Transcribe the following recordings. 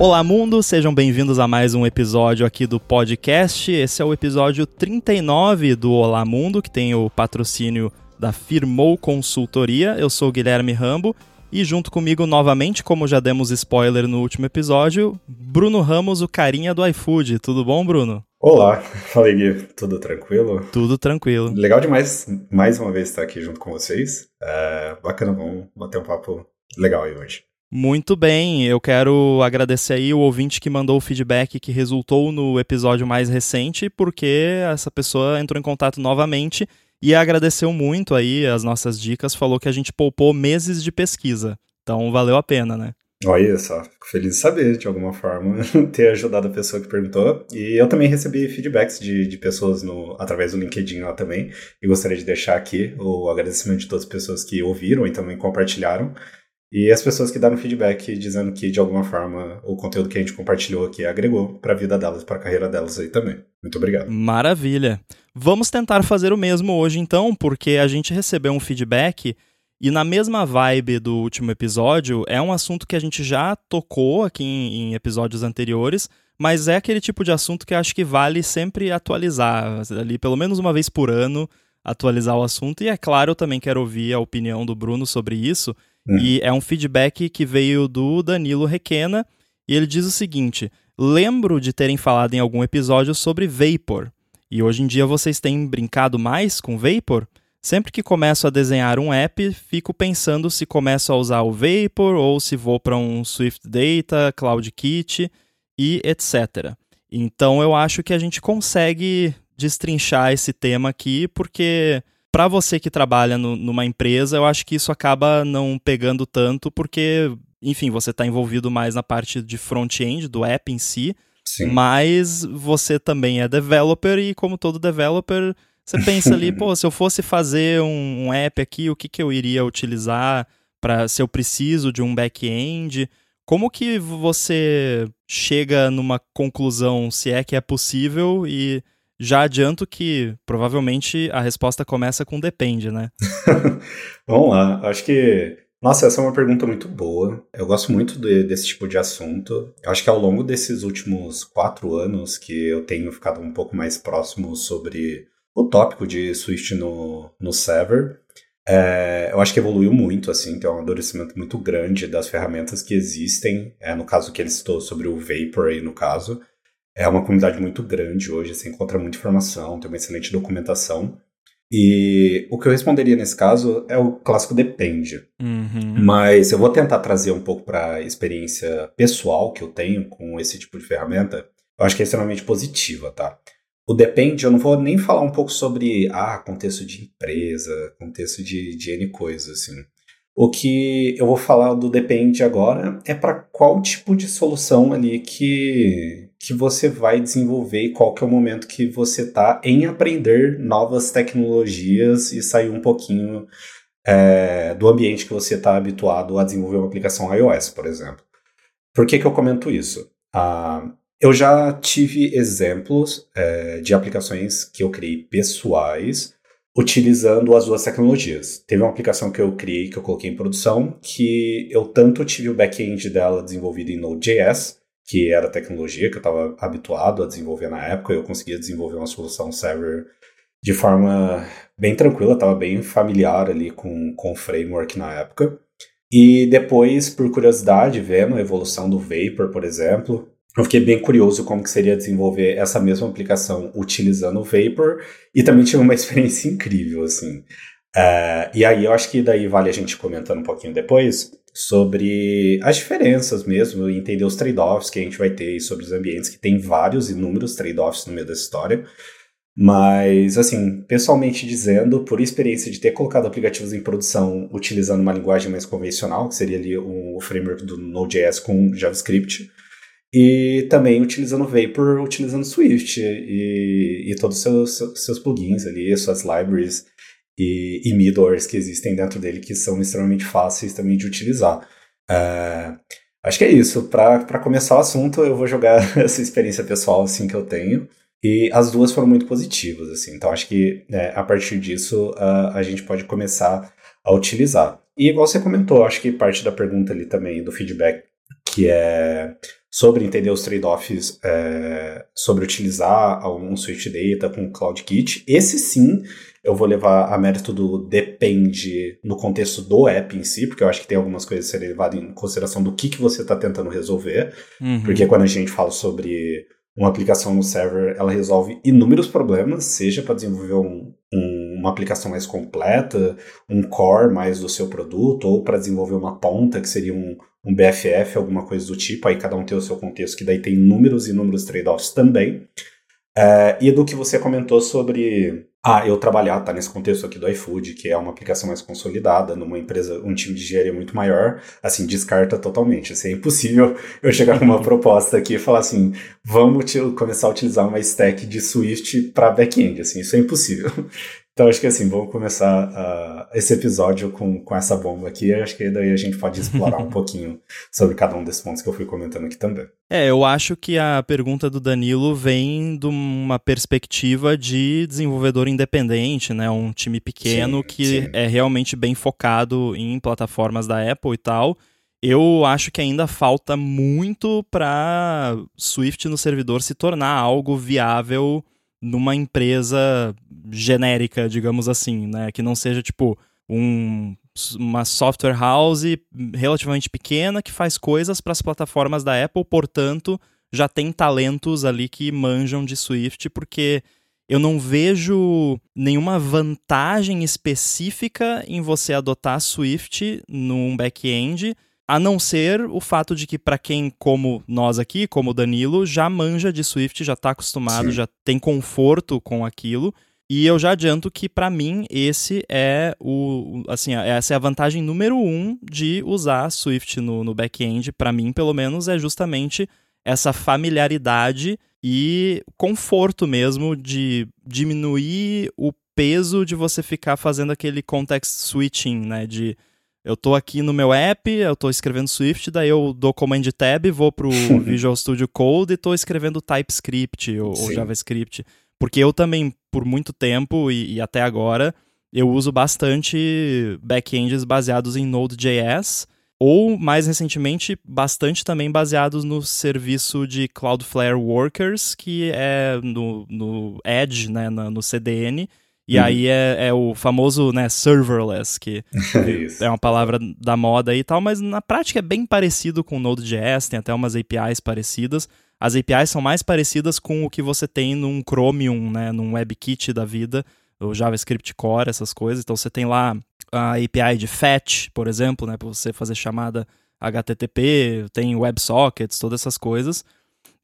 Olá, mundo! Sejam bem-vindos a mais um episódio aqui do podcast. Esse é o episódio 39 do Olá Mundo, que tem o patrocínio da Firmou Consultoria. Eu sou o Guilherme Rambo e junto comigo novamente, como já demos spoiler no último episódio, Bruno Ramos, o carinha do iFood. Tudo bom, Bruno? Olá, fala Gui, tudo tranquilo? Tudo tranquilo. Legal demais, mais uma vez estar aqui junto com vocês. É, bacana, vamos bater um papo legal aí hoje. Muito bem, eu quero agradecer aí o ouvinte que mandou o feedback que resultou no episódio mais recente, porque essa pessoa entrou em contato novamente e agradeceu muito aí as nossas dicas, falou que a gente poupou meses de pesquisa. Então valeu a pena, né? Olha só, fico feliz de saber, de alguma forma, ter ajudado a pessoa que perguntou. E eu também recebi feedbacks de, de pessoas no, através do LinkedIn lá também. E gostaria de deixar aqui o agradecimento de todas as pessoas que ouviram e também compartilharam. E as pessoas que deram feedback dizendo que, de alguma forma, o conteúdo que a gente compartilhou aqui agregou para a vida delas, para a carreira delas aí também. Muito obrigado. Maravilha. Vamos tentar fazer o mesmo hoje, então, porque a gente recebeu um feedback e, na mesma vibe do último episódio, é um assunto que a gente já tocou aqui em, em episódios anteriores, mas é aquele tipo de assunto que acho que vale sempre atualizar, ali pelo menos uma vez por ano, atualizar o assunto. E é claro, eu também quero ouvir a opinião do Bruno sobre isso. Uhum. E é um feedback que veio do Danilo Requena, e ele diz o seguinte: Lembro de terem falado em algum episódio sobre Vapor. E hoje em dia vocês têm brincado mais com Vapor? Sempre que começo a desenhar um app, fico pensando se começo a usar o Vapor ou se vou para um Swift Data, CloudKit e etc. Então eu acho que a gente consegue destrinchar esse tema aqui, porque para você que trabalha no, numa empresa, eu acho que isso acaba não pegando tanto, porque, enfim, você está envolvido mais na parte de front-end do app em si, Sim. mas você também é developer e, como todo developer, você pensa ali, pô, se eu fosse fazer um, um app aqui, o que, que eu iria utilizar para se eu preciso de um back-end? Como que você chega numa conclusão, se é que é possível, e já adianto que provavelmente a resposta começa com depende, né? Vamos lá, acho que. Nossa, essa é uma pergunta muito boa. Eu gosto muito de, desse tipo de assunto. Eu acho que ao longo desses últimos quatro anos que eu tenho ficado um pouco mais próximo sobre o tópico de Swift no, no Sever, é, eu acho que evoluiu muito, assim, tem um amadurecimento muito grande das ferramentas que existem. É, no caso que ele citou sobre o Vapor aí, no caso. É uma comunidade muito grande hoje, você encontra muita informação, tem uma excelente documentação. E o que eu responderia nesse caso é o clássico depende. Uhum. Mas eu vou tentar trazer um pouco para a experiência pessoal que eu tenho com esse tipo de ferramenta. Eu acho que é extremamente positiva, tá? O depende, eu não vou nem falar um pouco sobre ah, contexto de empresa, contexto de, de N coisas, assim. O que eu vou falar do depende agora é para qual tipo de solução ali que, que você vai desenvolver e qual que é o momento que você está em aprender novas tecnologias e sair um pouquinho é, do ambiente que você está habituado a desenvolver uma aplicação iOS, por exemplo. Por que, que eu comento isso? Ah, eu já tive exemplos é, de aplicações que eu criei pessoais utilizando as duas tecnologias. Teve uma aplicação que eu criei, que eu coloquei em produção, que eu tanto tive o back-end dela desenvolvido em Node.js, que era tecnologia que eu estava habituado a desenvolver na época. Eu conseguia desenvolver uma solução server de forma bem tranquila, estava bem familiar ali com, com o framework na época. E depois, por curiosidade, vendo a evolução do Vapor, por exemplo, eu fiquei bem curioso como que seria desenvolver essa mesma aplicação utilizando o Vapor e também tive uma experiência incrível, assim. Uh, e aí eu acho que daí vale a gente comentando um pouquinho depois sobre as diferenças mesmo, entender os trade-offs que a gente vai ter sobre os ambientes, que tem vários inúmeros trade-offs no meio dessa história. Mas, assim, pessoalmente dizendo, por experiência de ter colocado aplicativos em produção utilizando uma linguagem mais convencional, que seria ali o framework do Node.js com JavaScript, e também utilizando Vapor, utilizando Swift e, e todos os seus, seus plugins ali, suas libraries e, e middlewares que existem dentro dele que são extremamente fáceis também de utilizar. Uh, acho que é isso. Para começar o assunto, eu vou jogar essa experiência pessoal assim que eu tenho. E as duas foram muito positivas, assim. Então acho que né, a partir disso a gente pode começar a utilizar. E igual você comentou, acho que parte da pergunta ali também do feedback que é sobre entender os trade-offs, é, sobre utilizar um Swift Data com CloudKit. Esse sim eu vou levar a mérito do depende no contexto do app em si, porque eu acho que tem algumas coisas a serem levadas em consideração do que, que você está tentando resolver. Uhum. Porque quando a gente fala sobre uma aplicação no server, ela resolve inúmeros problemas, seja para desenvolver um, um, uma aplicação mais completa, um core mais do seu produto, ou para desenvolver uma ponta, que seria um, um BFF, alguma coisa do tipo, aí cada um tem o seu contexto, que daí tem inúmeros e inúmeros trade-offs também. Uh, e do que você comentou sobre ah, eu trabalhar, tá nesse contexto aqui do iFood, que é uma aplicação mais consolidada, numa empresa, um time de engenharia muito maior, assim, descarta totalmente. Assim, é impossível eu chegar com uma proposta aqui e falar assim, vamos começar a utilizar uma stack de Swift para back-end, assim, isso é impossível. Então acho que assim, vamos começar uh, esse episódio com, com essa bomba aqui. Acho que daí a gente pode explorar um pouquinho sobre cada um desses pontos que eu fui comentando aqui também. É, eu acho que a pergunta do Danilo vem de uma perspectiva de desenvolvedor independente, né? Um time pequeno sim, que sim. é realmente bem focado em plataformas da Apple e tal. Eu acho que ainda falta muito para Swift no servidor se tornar algo viável numa empresa genérica, digamos assim, né? Que não seja tipo um, uma software house relativamente pequena que faz coisas para as plataformas da Apple, portanto, já tem talentos ali que manjam de Swift, porque eu não vejo nenhuma vantagem específica em você adotar Swift num back-end a não ser o fato de que, para quem, como nós aqui, como o Danilo, já manja de Swift, já está acostumado, Sim. já tem conforto com aquilo. E eu já adianto que, para mim, esse é o. Assim, essa é a vantagem número um de usar Swift no, no back-end. Para mim, pelo menos, é justamente essa familiaridade e conforto mesmo de diminuir o peso de você ficar fazendo aquele context switching, né? De eu tô aqui no meu app, eu tô escrevendo Swift, daí eu dou Command Tab, vou pro Visual Studio Code e tô escrevendo TypeScript ou, ou JavaScript. Porque eu também, por muito tempo e, e até agora, eu uso bastante backends baseados em Node.js, ou mais recentemente, bastante também baseados no serviço de Cloudflare Workers, que é no, no Edge, né, no CDN, e uhum. aí é, é, o famoso, né, serverless, que é uma palavra da moda e tal, mas na prática é bem parecido com Node.js, tem até umas APIs parecidas. As APIs são mais parecidas com o que você tem num Chromium, né, num WebKit da vida, o JavaScript Core, essas coisas. Então você tem lá a API de fetch, por exemplo, né, para você fazer chamada HTTP, tem WebSockets, todas essas coisas.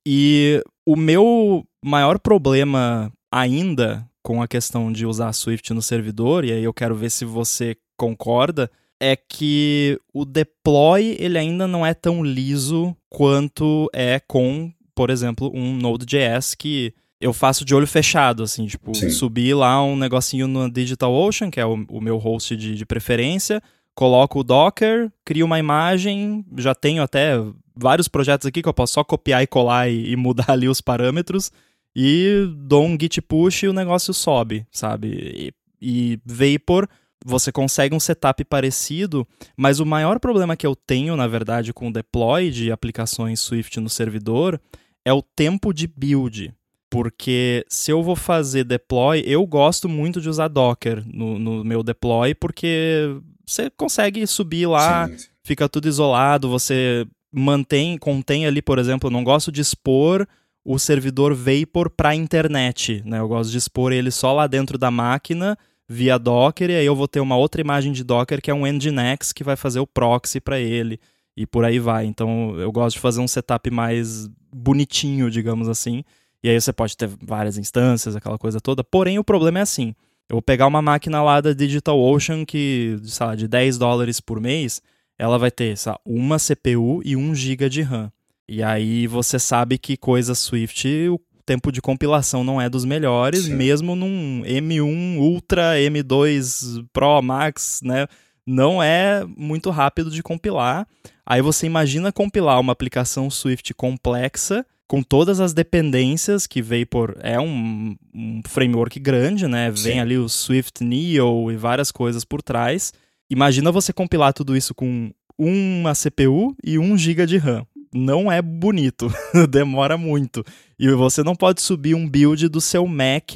E o meu maior problema ainda com a questão de usar Swift no servidor, e aí eu quero ver se você concorda, é que o deploy ele ainda não é tão liso quanto é com, por exemplo, um Node.js que eu faço de olho fechado, assim, tipo, Sim. subir lá um negocinho no DigitalOcean, que é o, o meu host de, de preferência, coloco o Docker, crio uma imagem, já tenho até vários projetos aqui que eu posso só copiar e colar e, e mudar ali os parâmetros e dou um git push e o negócio sobe, sabe? E, e Vapor, você consegue um setup parecido, mas o maior problema que eu tenho, na verdade, com o deploy de aplicações Swift no servidor é o tempo de build. Porque se eu vou fazer deploy, eu gosto muito de usar Docker no, no meu deploy, porque você consegue subir lá, sim, fica tudo isolado, você mantém, contém ali, por exemplo, eu não gosto de expor o servidor Vapor para a internet. Né? Eu gosto de expor ele só lá dentro da máquina via Docker e aí eu vou ter uma outra imagem de Docker que é um Nginx que vai fazer o proxy para ele e por aí vai. Então eu gosto de fazer um setup mais bonitinho, digamos assim. E aí você pode ter várias instâncias, aquela coisa toda. Porém, o problema é assim. Eu vou pegar uma máquina lá da DigitalOcean que, sei lá, de 10 dólares por mês, ela vai ter sabe, uma CPU e 1 GB de RAM. E aí você sabe que coisa Swift, o tempo de compilação não é dos melhores, Sim. mesmo num M1 Ultra, M2 Pro Max, né? Não é muito rápido de compilar. Aí você imagina compilar uma aplicação Swift complexa com todas as dependências que Vapor é um, um framework grande, né? Vem Sim. ali o Swift Neo e várias coisas por trás. Imagina você compilar tudo isso com uma CPU e 1 GB de RAM não é bonito, demora muito. E você não pode subir um build do seu Mac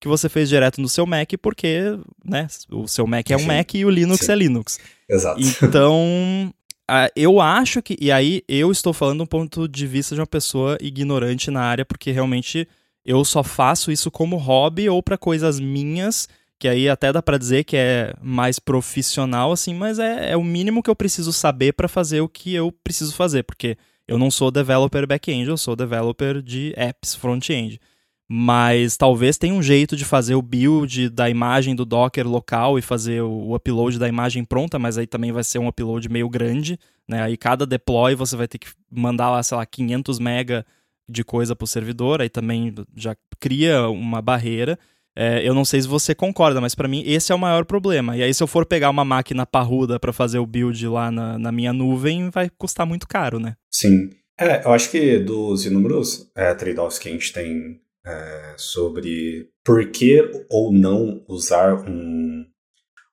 que você fez direto no seu Mac, porque né, o seu Mac é um Sim. Mac e o Linux Sim. é Linux. Exato. Então, eu acho que. E aí, eu estou falando do ponto de vista de uma pessoa ignorante na área, porque realmente eu só faço isso como hobby ou para coisas minhas que aí até dá para dizer que é mais profissional, assim, mas é, é o mínimo que eu preciso saber para fazer o que eu preciso fazer, porque eu não sou developer back-end, eu sou developer de apps front-end. Mas talvez tenha um jeito de fazer o build da imagem do Docker local e fazer o, upload da imagem pronta, mas aí também vai ser um upload meio grande, né? Aí cada deploy você vai ter que mandar lá, sei lá, 500 mega de coisa para o servidor, aí também já cria uma barreira. É, eu não sei se você concorda, mas para mim esse é o maior problema. E aí, se eu for pegar uma máquina parruda para fazer o build lá na, na, minha nuvem, vai custar muito caro, né? Sim. É, eu acho que dos inúmeros é, trade-offs que a gente tem é, sobre por que ou não usar um,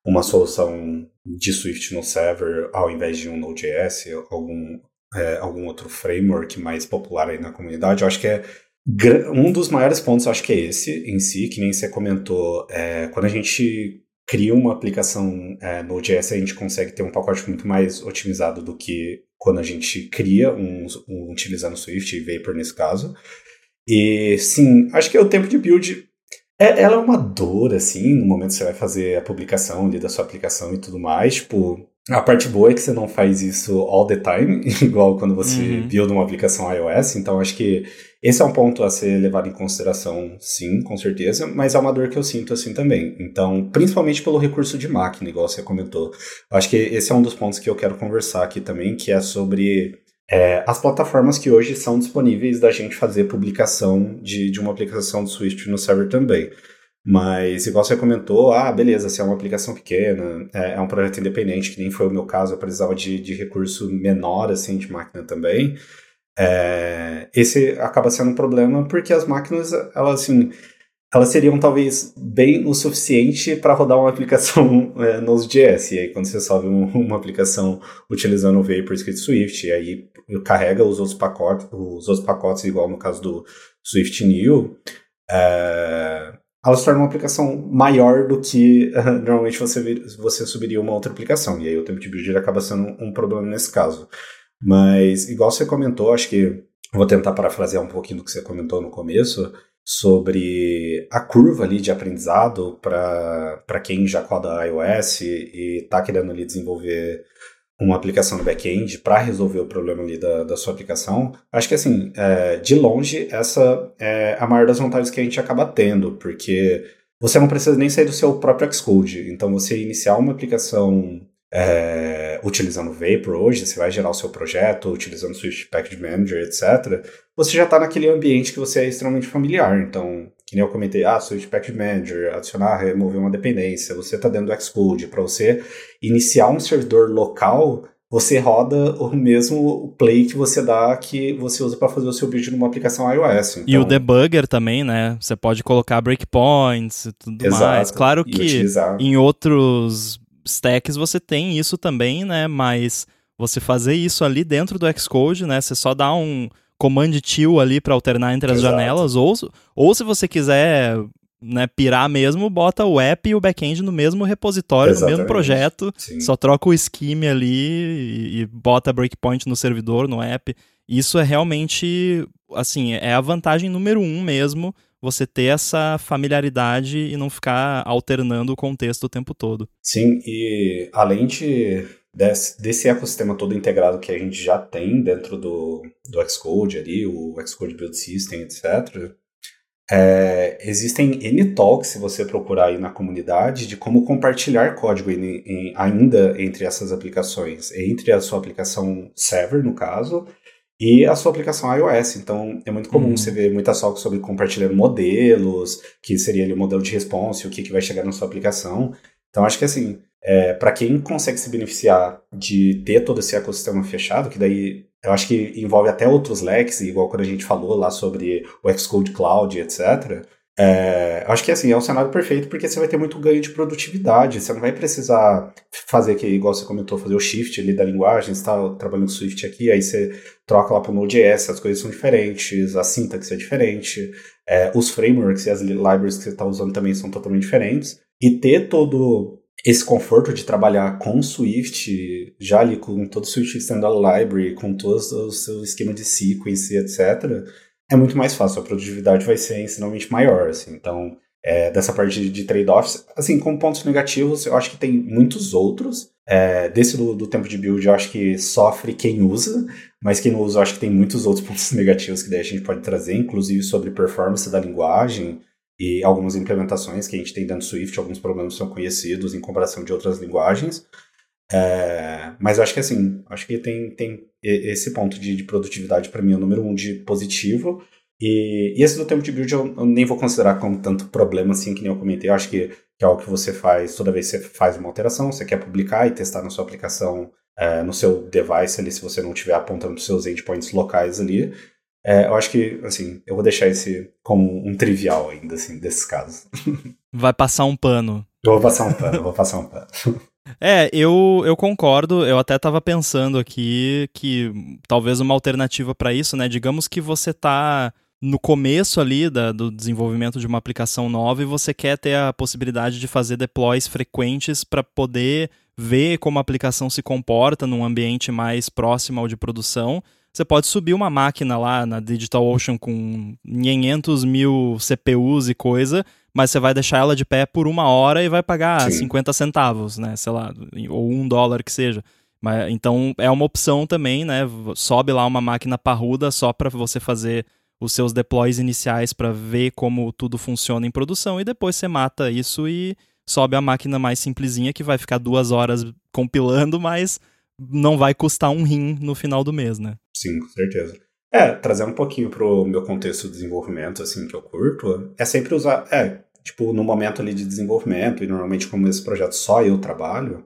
uma solução de Swift no server ao invés de um Node.js, algum, é, algum outro framework mais popular aí na comunidade, eu acho que é um dos maiores pontos, acho que é esse em si, que nem você comentou, é, quando a gente cria uma aplicação é, no JS, a gente consegue ter um pacote muito mais otimizado do que quando a gente cria um, um utilizando Swift e Vapor nesse caso. E sim, acho que o tempo de build é, ela é uma dor, assim, no momento que você vai fazer a publicação ali da sua aplicação e tudo mais. Tipo, a parte boa é que você não faz isso all the time, igual quando você uhum. build uma aplicação iOS. Então, acho que esse é um ponto a ser levado em consideração, sim, com certeza, mas é uma dor que eu sinto assim também. Então, principalmente pelo recurso de máquina, igual você comentou. Acho que esse é um dos pontos que eu quero conversar aqui também, que é sobre é, as plataformas que hoje são disponíveis da gente fazer publicação de, de uma aplicação do Swift no server também. Mas, igual você comentou, ah, beleza, se é uma aplicação pequena, é, é, um projeto independente, que nem foi o meu caso, eu precisava de, de recurso menor, assim, de máquina também. É, esse acaba sendo um problema porque as máquinas, elas assim, elas seriam talvez bem o suficiente para rodar uma aplicação é, Node.js. E aí, quando você sobe um, uma aplicação utilizando o VaporScript Swift, e aí carrega os outros pacotes, os outros pacotes, igual no caso do Swift New, é, elas tornam uma aplicação maior do que uh, normalmente você, você subiria uma outra aplicação. E aí o tempo de build acaba sendo um problema nesse caso. Mas, igual você comentou, acho que vou tentar parafrasear um pouquinho do que você comentou no começo, sobre a curva ali de aprendizado para quem já coda iOS e está querendo ali desenvolver uma aplicação no back-end para resolver o problema ali da, da sua aplicação. Acho que assim, é, de longe, essa é a maior das vantagens que a gente acaba tendo, porque você não precisa nem sair do seu próprio Xcode. Então, você iniciar uma aplicação é, utilizando Vapor hoje, você vai gerar o seu projeto, utilizando Swift Package Manager, etc., você já está naquele ambiente que você é extremamente familiar. Então, que nem eu comentei, ah, Swift Package Manager, adicionar, remover uma dependência, você está dentro do Xcode. Para você iniciar um servidor local, você roda o mesmo play que você dá que você usa para fazer o seu build numa aplicação iOS. Então... E o então debugger também, né? Você pode colocar breakpoints e tudo Exato, mais. Claro que utilizar. em outros stacks você tem isso também, né? Mas você fazer isso ali dentro do Xcode, né? Você só dá um command till ali para alternar entre as Exato. janelas, ou, ou se você quiser né, pirar mesmo, bota o app e o backend no mesmo repositório, Exatamente. no mesmo projeto, Sim. só troca o scheme ali e, e bota breakpoint no servidor, no app. Isso é realmente, assim, é a vantagem número um mesmo você ter essa familiaridade e não ficar alternando o contexto o tempo todo. Sim, e além de desse, desse ecossistema todo integrado que a gente já tem dentro do, do Xcode ali, o Xcode Build System, etc., é, existem N talks, se você procurar aí na comunidade, de como compartilhar código ainda entre essas aplicações, entre a sua aplicação server, no caso, e a sua aplicação iOS. Então, é muito comum uhum. você ver muita talks sobre compartilhando modelos, que seria ali o modelo de response, o que, que vai chegar na sua aplicação. Então, acho que assim, é, para quem consegue se beneficiar de ter todo esse ecossistema fechado, que daí eu acho que envolve até outros leques, igual quando a gente falou lá sobre o Xcode Cloud, etc., É, acho que assim, é um cenário perfeito porque você vai ter muito ganho de produtividade. Você não vai precisar fazer aqui, igual você comentou, fazer o shift ali da linguagem. Você está trabalhando Swift aqui, aí você troca lá para o Node.js, as coisas são diferentes, a sintaxe é diferente, é, os frameworks e as libraries que você está usando também são totalmente diferentes. E ter todo esse conforto de trabalhar com Swift, já ali com todo o Swift Standard Library, com todo o seu esquema de sequence, etc., é muito mais fácil, a produtividade vai ser ensinalmente maior, assim, então, é, dessa parte de, de trade-offs, assim, com pontos negativos, eu acho que tem muitos outros, é, desse do, do, tempo de build, eu acho que sofre quem usa, mas quem não usa, eu acho que tem muitos outros pontos negativos que daí a gente pode trazer, inclusive sobre performance da linguagem, e algumas implementações que a gente tem dentro do Swift, alguns problemas são conhecidos em comparação de outras linguagens, é, mas eu acho que assim, acho que tem, tem esse ponto de, de produtividade para mim é o número um de positivo. E, e, esse do tempo de build eu, eu, nem vou considerar como tanto problema assim que nem eu comentei. Eu acho que, que é algo que você faz toda vez que você faz uma alteração, você quer publicar e testar na sua aplicação, é, no seu device ali, se você não estiver apontando os seus endpoints locais ali. É, eu acho que, assim, eu vou deixar esse como um trivial ainda, assim, desses casos. Vai passar um pano. Eu vou passar um pano, eu vou passar um pano. É, eu, eu concordo. Eu até estava pensando aqui que talvez uma alternativa para isso, né? Digamos que você está no começo ali da, do desenvolvimento de uma aplicação nova e você quer ter a possibilidade de fazer deploys frequentes para poder ver como a aplicação se comporta num ambiente mais próximo ao de produção. Você pode subir uma máquina lá na DigitalOcean com 500 mil CPUs e coisa mas você vai deixar ela de pé por uma hora e vai pagar Sim. 50 centavos, né? Sei lá, ou um dólar que seja. Mas, então é uma opção também, né? Sobe lá uma máquina parruda só para você fazer os seus deploys iniciais para ver como tudo funciona em produção e depois você mata isso e sobe a máquina mais simplesinha que vai ficar duas horas compilando, mas não vai custar um rim no final do mês, né? Sim, com certeza. É, trazer um pouquinho pro meu contexto de desenvolvimento, assim, que eu curto, é sempre usar, é, tipo, no momento ali de desenvolvimento, e normalmente como esse projeto só eu trabalho,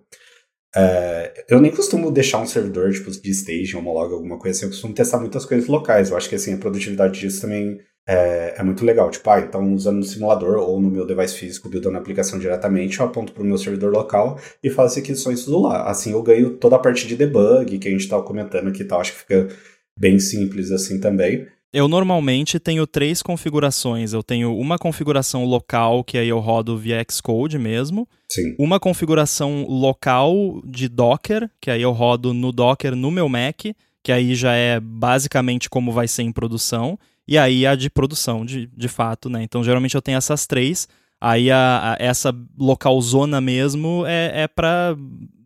é, eu nem costumo deixar um servidor, tipo, de stage, homologa, alguma coisa assim, eu costumo testar muitas coisas locais, eu acho que, assim, a produtividade disso também é, é muito legal, tipo, ah, então usando no simulador ou no meu device físico, buildando a aplicação diretamente, eu aponto para o meu servidor local e faço as aquisições tudo lá, assim eu ganho toda a parte de debug que a gente estava comentando aqui e tal, acho que fica bem simples assim também. Eu normalmente tenho três configurações. Eu tenho uma configuração local, que aí eu rodo via Xcode mesmo. Sim. Uma configuração local de Docker, que aí eu rodo no Docker no meu Mac, que aí já é basicamente como vai ser em produção. E aí a de produção, de, de fato, né? Então geralmente eu tenho essas três. Aí a, a essa local zona mesmo é, é para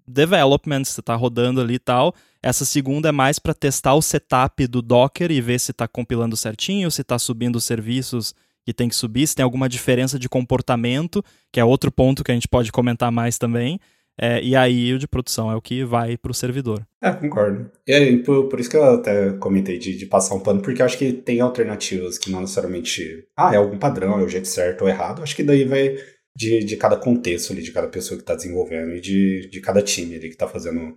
development, você está rodando ali e tal. Essa segunda é mais para testar o setup do Docker e ver se está compilando certinho, se está subindo os serviços que tem que subir, se tem alguma diferença de comportamento, que é outro ponto que a gente pode comentar mais também. É, e aí o de produção é o que vai para o servidor. É, concordo. E aí, por, por, isso que eu até comentei de, de, passar um pano, porque acho que tem alternativas que não necessariamente. Ah, é algum padrão, é o jeito certo ou errado. Acho que daí vai de, de cada contexto ali, de cada pessoa que está desenvolvendo e de, de cada time ali que está fazendo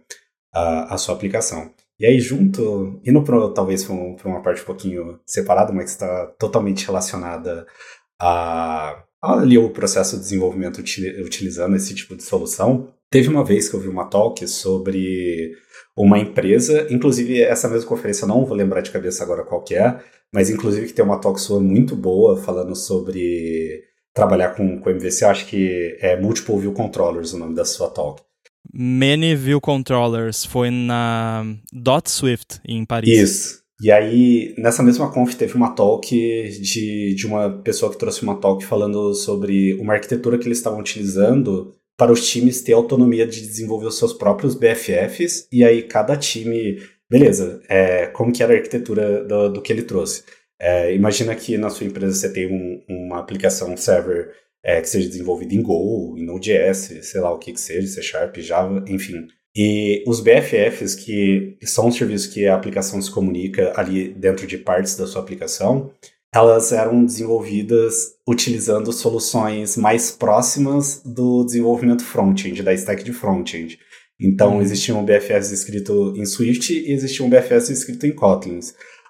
a, a sua aplicação. E aí, junto, indo pro, talvez para uma parte um pouquinho separada, mas que está totalmente relacionada a, a, ali o processo de desenvolvimento utilizando esse tipo de solução, teve uma vez que eu vi uma talk sobre uma empresa, inclusive essa mesma conferência não vou lembrar de cabeça agora qual que é, mas inclusive que tem uma talk sua muito boa falando sobre trabalhar com, com MVC, acho que é Multiple View Controllers o nome da sua talk. Many View Controllers foi na Dot Swift em Paris. Isso. E aí, nessa mesma conf, teve uma talk de, de uma pessoa que trouxe uma talk falando sobre uma arquitetura que eles estavam utilizando para os times ter autonomia de desenvolver os seus próprios BFFs, e aí cada time, beleza, é, como que era a arquitetura do, do que ele trouxe. É, imagina que na sua empresa você tem um, uma aplicação server é, que seja desenvolvida em Go, em Node.js, sei lá o que que seja, C Sharp, Java, enfim. E os BFFs, que são os serviços que a aplicação se comunica ali dentro de partes da sua aplicação, elas eram desenvolvidas utilizando soluções mais próximas do desenvolvimento front-end, da stack de front-end. Então, uhum. existiam BFFs escritos em Swift e existiam BFFs escritos em Kotlin.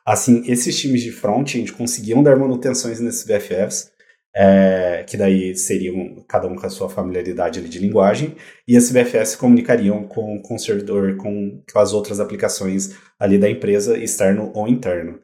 Assim, esses times de front-end conseguiam dar manutenções nesses BFFs, é, que daí seriam cada um com a sua familiaridade ali de linguagem, e as BFS comunicariam com, com o servidor, com, com as outras aplicações ali da empresa, externo ou interno.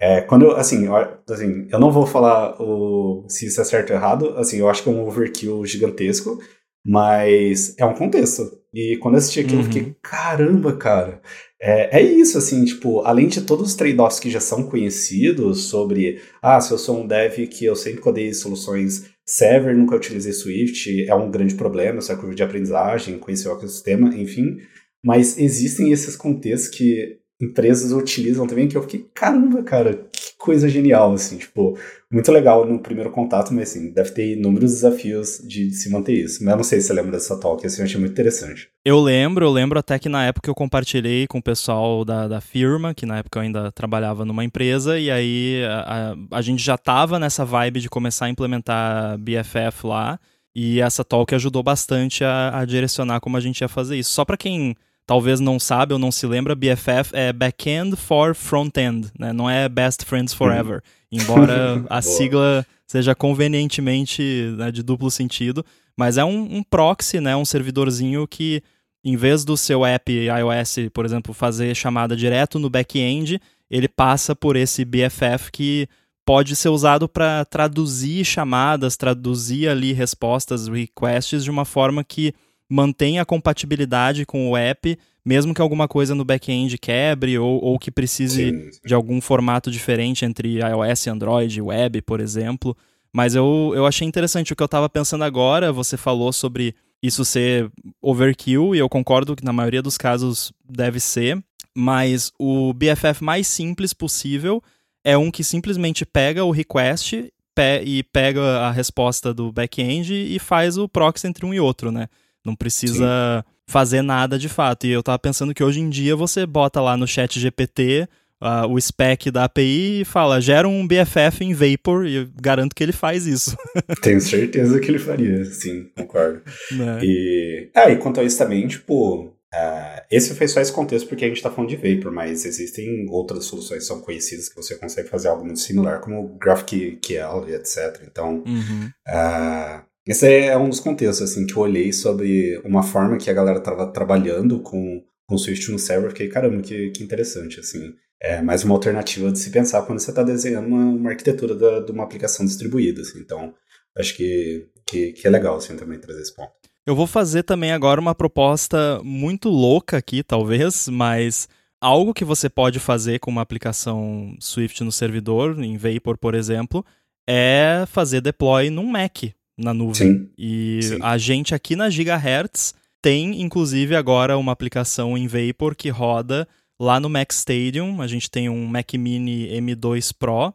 É, quando eu, assim, eu, assim, eu não vou falar o, se isso é certo ou errado, assim, eu acho que é um overkill gigantesco, mas é um contexto. E quando eu assisti aquilo, uhum. eu fiquei, caramba, cara. É, é isso, assim, tipo, além de todos os trade-offs que já são conhecidos sobre, ah, se eu sou um dev que eu sempre codei soluções server, nunca utilizei Swift, é um grande problema, essa curva de aprendizagem, conhecer o ecossistema, enfim. Mas existem esses contextos que empresas utilizam também, que eu fiquei, caramba, cara, que coisa genial, assim, tipo, muito legal no primeiro contato, mas assim, deve ter inúmeros desafios de se manter isso. Mas eu não sei se você lembra dessa talk, assim, eu achei muito interessante. Eu lembro, eu lembro até que na época eu compartilhei com o pessoal da, da firma, que na época eu ainda trabalhava numa empresa, e aí a, a, a gente já tava nessa vibe de começar a implementar BFF lá, e essa talk ajudou bastante a, a direcionar como a gente ia fazer isso. Só para quem talvez não sabe ou não se lembra, BFF é Backend for Frontend, né? não é Best Friends Forever. Uhum. Embora a sigla seja convenientemente né, de duplo sentido, mas é um, um, proxy, né, um servidorzinho que, em vez do seu app iOS, por exemplo, fazer chamada direto no back-end, ele passa por esse BFF que pode ser usado para traduzir chamadas, traduzir ali respostas, requests de uma forma que mantém a compatibilidade com o app, mesmo que alguma coisa no back-end quebre ou, ou que precise sim, sim. de algum formato diferente entre iOS, Android, web, por exemplo. Mas eu, eu achei interessante o que eu estava pensando agora. Você falou sobre isso ser overkill, e eu concordo que na maioria dos casos deve ser. Mas o BFF mais simples possível é um que simplesmente pega o request pe e pega a resposta do back-end e faz o proxy entre um e outro, né? Não precisa Sim. fazer nada de fato. E eu tava pensando que hoje em dia você bota lá no chat GPT uh, o spec da API e fala, gera um BFF em Vapor, e eu garanto que ele faz isso. Tenho certeza que ele faria, sim, concordo. É. E, ah, e quanto a isso também, tipo, Uh, esse foi só esse contexto porque a gente está falando de Vapor, mas existem outras soluções que são conhecidas que você consegue fazer algo muito similar, como GraphQL e etc. Então, uhum. uh, esse é um dos contextos assim que eu olhei sobre uma forma que a galera estava trabalhando com, com Swift no server. Fiquei, caramba, que, que interessante, assim. É mais uma alternativa de se pensar quando você está desenhando uma, uma arquitetura da, de uma aplicação distribuída. Assim. Então, acho que, que, que é legal assim, também trazer esse ponto. Eu vou fazer também agora uma proposta muito louca aqui, talvez, mas algo que você pode fazer com uma aplicação Swift no servidor, em Vapor, por exemplo, é fazer deploy num Mac na nuvem. Sim. E Sim. a gente aqui na Gigahertz tem, inclusive, agora uma aplicação em Vapor que roda lá no Mac Stadium. A gente tem um Mac Mini M2 Pro.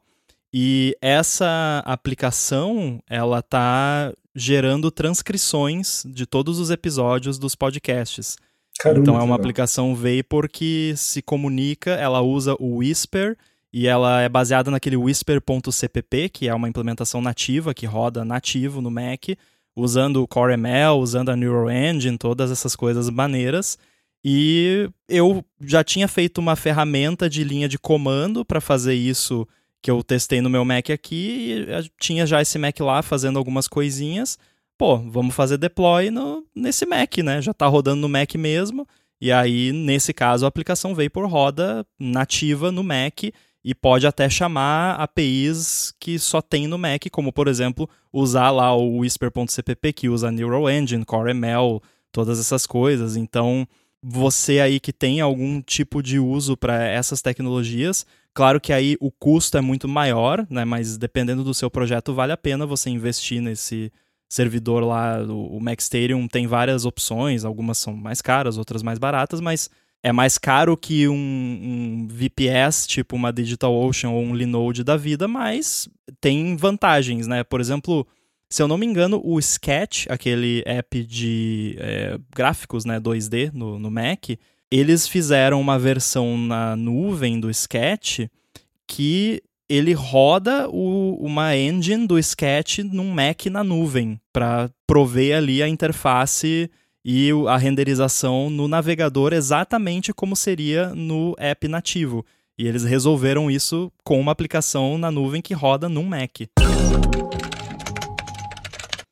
E essa aplicação, ela tá gerando transcrições de todos os episódios dos podcasts. Caramba, então é uma aplicação Vapor que se comunica, ela usa o Whisper e ela é baseada naquele Whisper.cpp, que é uma implementação nativa, que roda nativo no Mac, usando o Core ML, usando a Neural Engine, todas essas coisas maneiras. E eu já tinha feito uma ferramenta de linha de comando para fazer isso que eu testei no meu Mac aqui, e tinha já esse Mac lá fazendo algumas coisinhas. Pô, vamos fazer deploy no, nesse Mac, né? Já está rodando no Mac mesmo. E aí, nesse caso, a aplicação Vapor roda nativa no Mac e pode até chamar APIs que só tem no Mac, como por exemplo, usar lá o Whisper.cpp que usa Neural Engine, Core ML, todas essas coisas. Então, você aí que tem algum tipo de uso para essas tecnologias, claro que aí o custo é muito maior, né, mas dependendo do seu projeto vale a pena você investir nesse servidor lá, o Mac Stadium tem várias opções, algumas são mais caras, outras mais baratas, mas é mais caro que um, um, VPS, tipo uma DigitalOcean ou um Linode da vida, mas tem vantagens, né? Por exemplo, se eu não me engano, o Sketch, aquele app de é, gráficos né, 2D no, no Mac, eles fizeram uma versão na nuvem do Sketch que ele roda o, uma engine do Sketch num Mac na nuvem para prover ali a interface e a renderização no navegador exatamente como seria no app nativo. E eles resolveram isso com uma aplicação na nuvem que roda num Mac.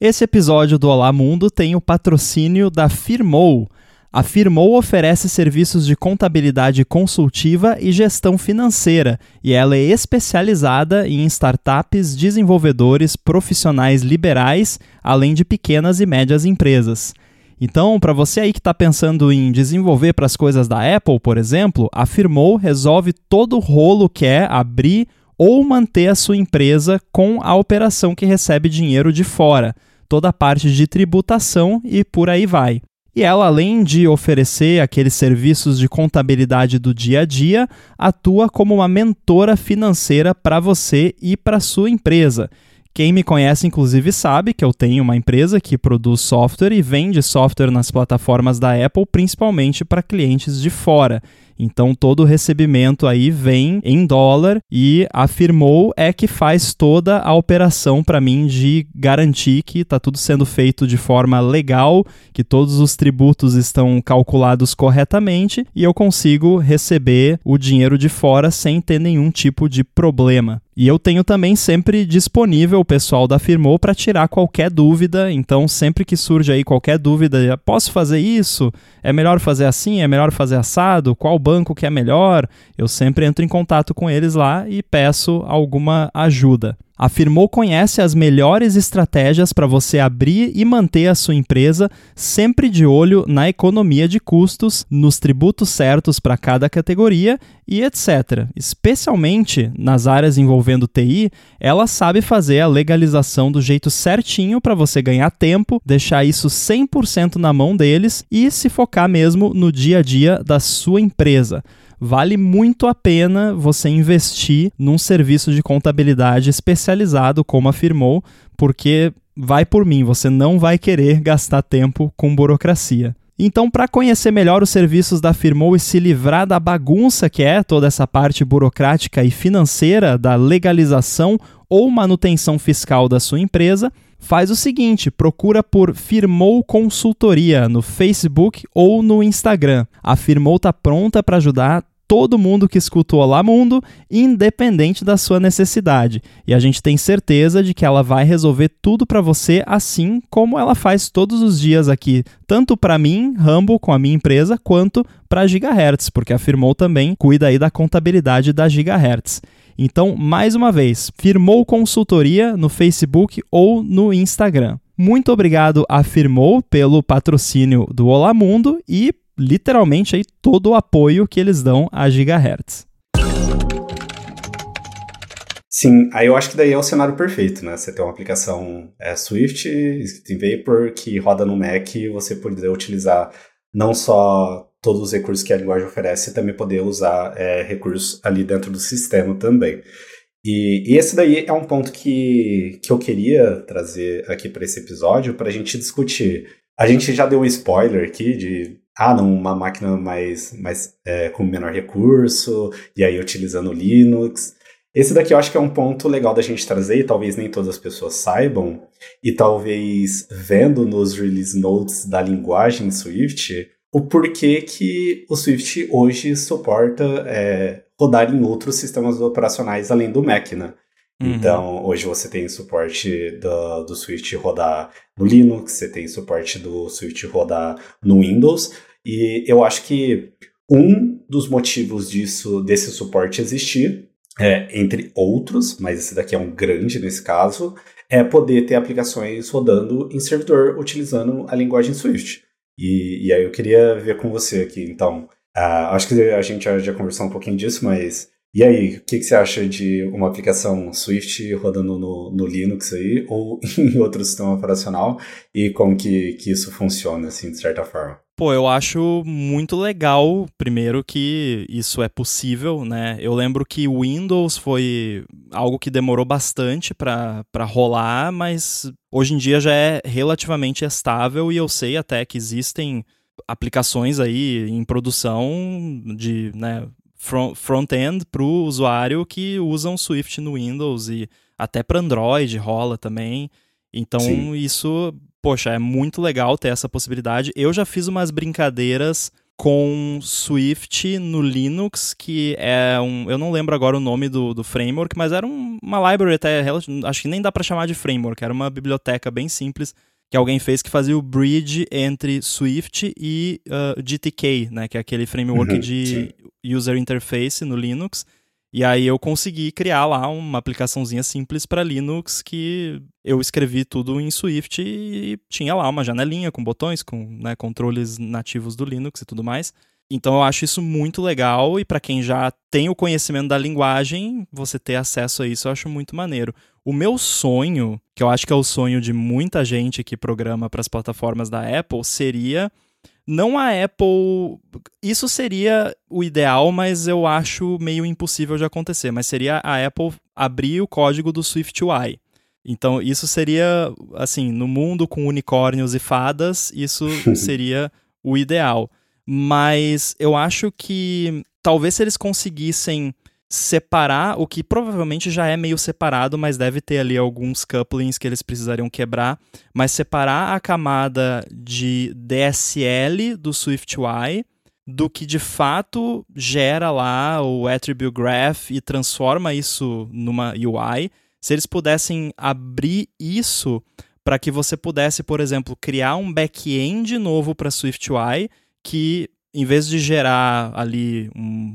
Esse episódio do Olá Mundo tem o patrocínio da Firmou. A Firmou oferece serviços de contabilidade consultiva e gestão financeira, e ela é especializada em startups, desenvolvedores, profissionais liberais, além de pequenas e médias empresas. Então, para você aí que está pensando em desenvolver para as coisas da Apple, por exemplo, a Firmou resolve todo o rolo que é abrir ou manter a sua empresa com a operação que recebe dinheiro de fora, toda a parte de tributação e por aí vai. E ela, além de oferecer aqueles serviços de contabilidade do dia a dia, atua como uma mentora financeira para você e para sua empresa. Quem me conhece, inclusive, sabe que eu tenho uma empresa que produz software e vende software nas plataformas da Apple, principalmente para clientes de fora. Então todo o recebimento aí vem em dólar e afirmou é que faz toda a operação para mim de garantir que está tudo sendo feito de forma legal, que todos os tributos estão calculados corretamente e eu consigo receber o dinheiro de fora sem ter nenhum tipo de problema. E eu tenho também sempre disponível o pessoal da Firmou para tirar qualquer dúvida. Então, sempre que surge aí qualquer dúvida, posso fazer isso? É melhor fazer assim? É melhor fazer assado? Qual banco que é melhor? Eu sempre entro em contato com eles lá e peço alguma ajuda. A Firmou conhece as melhores estratégias para você abrir e manter a sua empresa, sempre de olho na economia de custos, nos tributos certos para cada categoria e etc. Especialmente nas áreas envolvendo TI, ela sabe fazer a legalização do jeito certinho para você ganhar tempo, deixar isso 100% na mão deles e se focar mesmo no dia a dia da sua empresa vale muito a pena você investir num serviço de contabilidade especializado, como afirmou, porque vai por mim, você não vai querer gastar tempo com burocracia. Então, para conhecer melhor os serviços da Firmou e se livrar da bagunça que é toda essa parte burocrática e financeira da legalização ou manutenção fiscal da sua empresa, faz o seguinte: procura por Firmou Consultoria no Facebook ou no Instagram. A Firmou está pronta para ajudar todo mundo que escuta o Olá Mundo, independente da sua necessidade. E a gente tem certeza de que ela vai resolver tudo para você, assim como ela faz todos os dias aqui, tanto para mim, Rambo, com a minha empresa, quanto para a Gigahertz, porque a Firmou também cuida aí da contabilidade da Gigahertz. Então, mais uma vez, Firmou Consultoria no Facebook ou no Instagram. Muito obrigado a Firmou pelo patrocínio do Olá Mundo e literalmente aí todo o apoio que eles dão a Gigahertz. Sim, aí eu acho que daí é o cenário perfeito, né? Você tem uma aplicação é, Swift, Script Vapor, que roda no Mac e você poder utilizar não só todos os recursos que a linguagem oferece, também poder usar é, recursos ali dentro do sistema também. E, e, esse daí é um ponto que, que eu queria trazer aqui para esse episódio, para a gente discutir. A gente já deu um spoiler aqui de ah, não, uma máquina mais, mais é, com menor recurso, e aí utilizando Linux. Esse daqui eu acho que é um ponto legal da gente trazer, e talvez nem todas as pessoas saibam, e talvez vendo nos release notes da linguagem Swift, o porquê que o Swift hoje suporta é, rodar em outros sistemas operacionais além do Mac, né? Uhum. Então, hoje você tem suporte do, do Swift rodar no Linux, você tem suporte do Swift rodar no Windows, e eu acho que um dos motivos disso, desse suporte existir, é, entre outros, mas esse daqui é um grande nesse caso, é poder ter aplicações rodando em servidor utilizando a linguagem Swift. E, e aí eu queria ver com você aqui, então, uh, acho que a gente já, já conversou um pouquinho disso, mas e aí, o que, que, você acha de uma aplicação Swift rodando no, no, Linux aí, ou em outro sistema operacional, e como que, que isso funciona, assim, de certa forma? Pô, eu acho muito legal, primeiro, que isso é possível, né? Eu lembro que o Windows foi algo que demorou bastante para rolar, mas hoje em dia já é relativamente estável e eu sei até que existem aplicações aí em produção de né, front-end para o usuário que usam Swift no Windows e até para Android rola também. Então Sim. isso, poxa, é muito legal ter essa possibilidade. Eu já fiz umas brincadeiras com Swift no Linux, que é um. Eu não lembro agora o nome do, do framework, mas era um, uma library até. Acho que nem dá para chamar de framework, era uma biblioteca bem simples que alguém fez que fazia o bridge entre Swift e uh, GTK, né, que é aquele framework uhum, de sim. user interface no Linux. E aí eu consegui criar lá uma aplicaçãozinha simples para Linux que eu escrevi tudo em Swift e tinha lá uma janelinha com botões, com né, controles nativos do Linux e tudo mais. Então eu acho isso muito legal e para quem já tem o conhecimento da linguagem, você ter acesso a isso eu acho muito maneiro. O meu sonho, que eu acho que é o sonho de muita gente que programa para as plataformas da Apple, seria não a Apple. Isso seria o ideal, mas eu acho meio impossível de acontecer. Mas seria a Apple abrir o código do SwiftUI. Então, isso seria, assim, no mundo com unicórnios e fadas, isso seria o ideal. Mas eu acho que talvez se eles conseguissem separar o que provavelmente já é meio separado, mas deve ter ali alguns couplings que eles precisariam quebrar, mas separar a camada de DSL do SwiftUI do que de fato gera lá o attribute graph e transforma isso numa UI. Se eles pudessem abrir isso para que você pudesse, por exemplo, criar um back-end novo para SwiftUI que em vez de gerar ali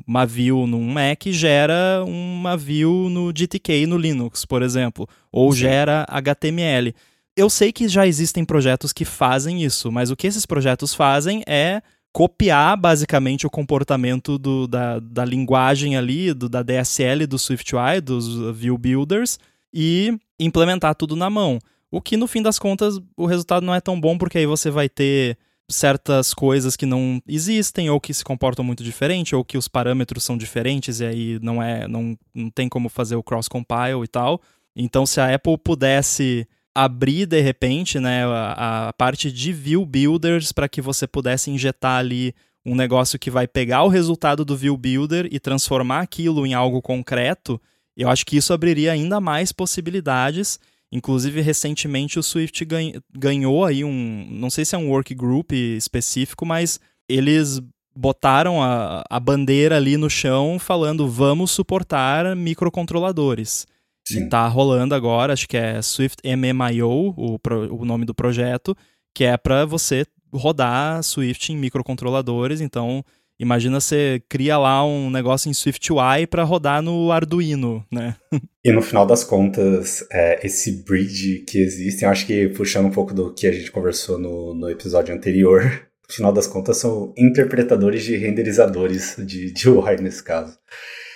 uma view num Mac, gera uma view no GTK no Linux, por exemplo, ou Sim. gera HTML. Eu sei que já existem projetos que fazem isso, mas o que esses projetos fazem é copiar basicamente o comportamento do, da, da linguagem ali, do, da DSL do SwiftUI, dos View Builders, e implementar tudo na mão. O que no fim das contas o resultado não é tão bom, porque aí você vai ter certas coisas que não existem ou que se comportam muito diferente ou que os parâmetros são diferentes e aí não é não, não tem como fazer o cross compile e tal. Então se a Apple pudesse abrir de repente, né, a, a parte de view builders para que você pudesse injetar ali um negócio que vai pegar o resultado do view builder e transformar aquilo em algo concreto, eu acho que isso abriria ainda mais possibilidades Inclusive, recentemente o Swift ganhou aí um. Não sei se é um work group específico, mas eles botaram a, a bandeira ali no chão falando vamos suportar microcontroladores. Sim. E tá rolando agora, acho que é Swift MMIO, o, o nome do projeto, que é para você rodar Swift em microcontroladores. Então, Imagina você cria lá um negócio em SwiftUI para rodar no Arduino, né? E no final das contas, é, esse bridge que existe, eu acho que puxando um pouco do que a gente conversou no, no episódio anterior, no final das contas são interpretadores de renderizadores de, de UI nesse caso.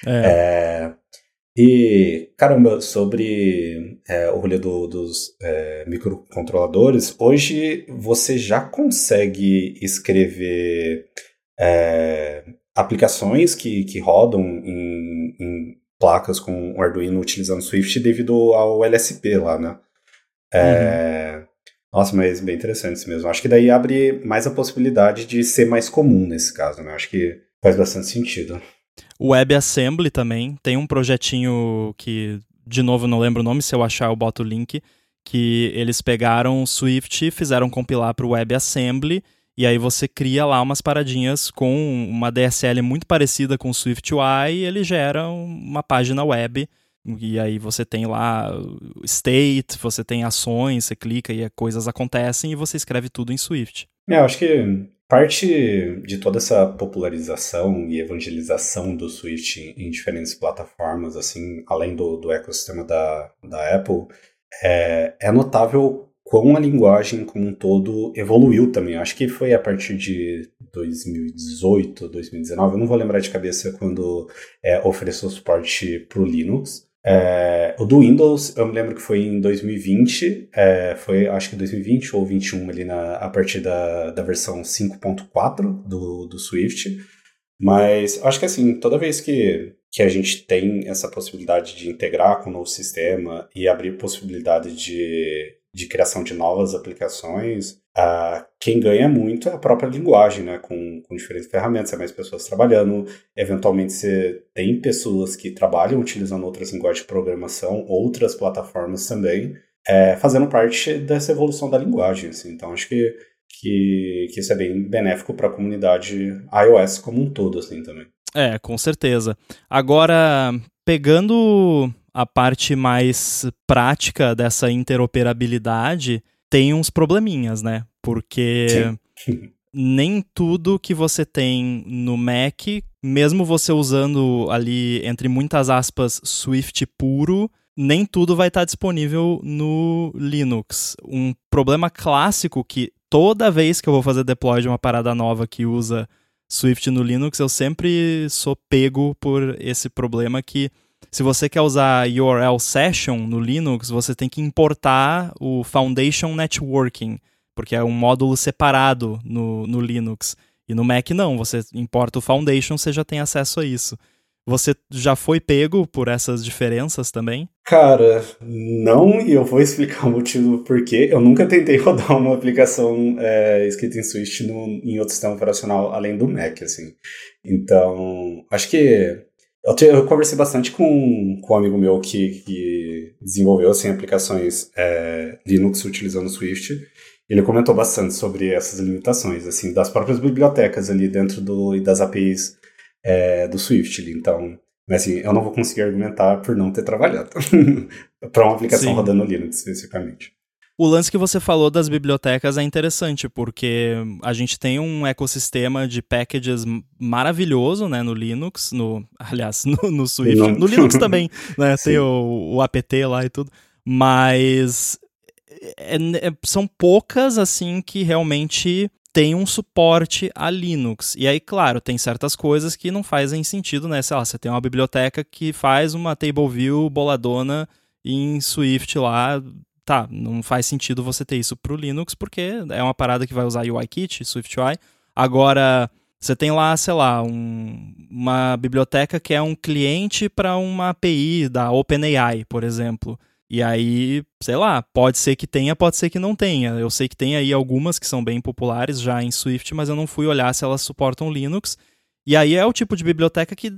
É. é e, caramba, sobre é, o rolê do, dos é, microcontroladores, hoje você já consegue escrever é, aplicações que, que rodam em, em, placas com o Arduino utilizando Swift devido ao LSP lá, né? É, uhum. Nossa, mas bem interessante isso mesmo. Acho que daí abre mais a possibilidade de ser mais comum nesse caso, né? Acho que faz bastante sentido. O WebAssembly também tem um projetinho que, de novo, não lembro o nome, se eu achar eu boto o link, que eles pegaram o Swift, fizeram compilar para o WebAssembly e aí você cria lá umas paradinhas com uma DSL muito parecida com o SwiftUI e ele gera uma página web. E aí você tem lá state, você tem ações, você clica e coisas acontecem e você escreve tudo em Swift. É, eu acho que parte de toda essa popularização e evangelização do Swift em, diferentes plataformas, assim, além do, do ecossistema da, da Apple, é, é notável como a linguagem como um todo evoluiu também. Acho que foi a partir de 2018, 2019, eu não vou lembrar de cabeça quando é, ofereceu suporte para o Linux. É, o do Windows, eu me lembro que foi em 2020, é, foi acho que 2020 ou 2021 ali na, a partir da, da versão 5.4 do, do Swift. Mas acho que assim, toda vez que, que a gente tem essa possibilidade de integrar com o novo sistema e abrir possibilidade de de criação de novas aplicações, uh, quem ganha muito é a própria linguagem, né? Com, com diferentes ferramentas, é mais pessoas trabalhando. Eventualmente você tem pessoas que trabalham utilizando outras linguagens de programação, outras plataformas também, é, fazendo parte dessa evolução da linguagem. Assim. Então acho que que, que isso é bem benéfico para a comunidade iOS como um todo, assim, também. É, com certeza. Agora, pegando a parte mais prática dessa interoperabilidade, tem uns probleminhas, né? Porque nem tudo que você tem no Mac, mesmo você usando ali, entre muitas aspas, Swift puro, nem tudo vai estar disponível no Linux. Um problema clássico que toda vez que eu vou fazer deploy de uma parada nova que usa Swift no Linux, eu sempre sou pego por esse problema que se você quer usar URL Session no Linux, você tem que importar o Foundation Networking, porque é um módulo separado no, no Linux. E no Mac não, você importa o Foundation, você já tem acesso a isso. Você já foi pego por essas diferenças também? Cara, não, e eu vou explicar o motivo por quê. Eu nunca tentei rodar uma aplicação é, escrita em Swift no, em outro sistema operacional além do Mac, assim. Então, acho que eu, te, eu conversei bastante com, com um amigo meu que, que desenvolveu assim, aplicações é, Linux utilizando Swift. Ele comentou bastante sobre essas limitações, assim, das próprias bibliotecas ali dentro do, e das APIs é, do Swift. Então, assim, eu não vou conseguir argumentar por não ter trabalhado para uma aplicação Sim. rodando Linux especificamente. O lance que você falou das bibliotecas é interessante, porque a gente tem um ecossistema de packages maravilhoso, né, no Linux, no, aliás, no, no Swift, no, no Linux também, né, tem o, o apt lá e tudo, mas é, é, são poucas, assim, que realmente tem um suporte a Linux. E aí, claro, tem certas coisas que não fazem sentido, né? Sei lá, você tem uma biblioteca que faz uma table view boladona em Swift lá. Tá, não faz sentido você ter isso pro Linux, porque é uma parada que vai usar UIKit, SwiftUI. Agora, você tem lá, sei lá, um, uma biblioteca que é um cliente para uma API da OpenAI, por exemplo. E aí, sei lá, pode ser que tenha, pode ser que não tenha. Eu sei que tem aí algumas que são bem populares já em Swift, mas eu não fui olhar se elas suportam Linux. E aí é o tipo de biblioteca que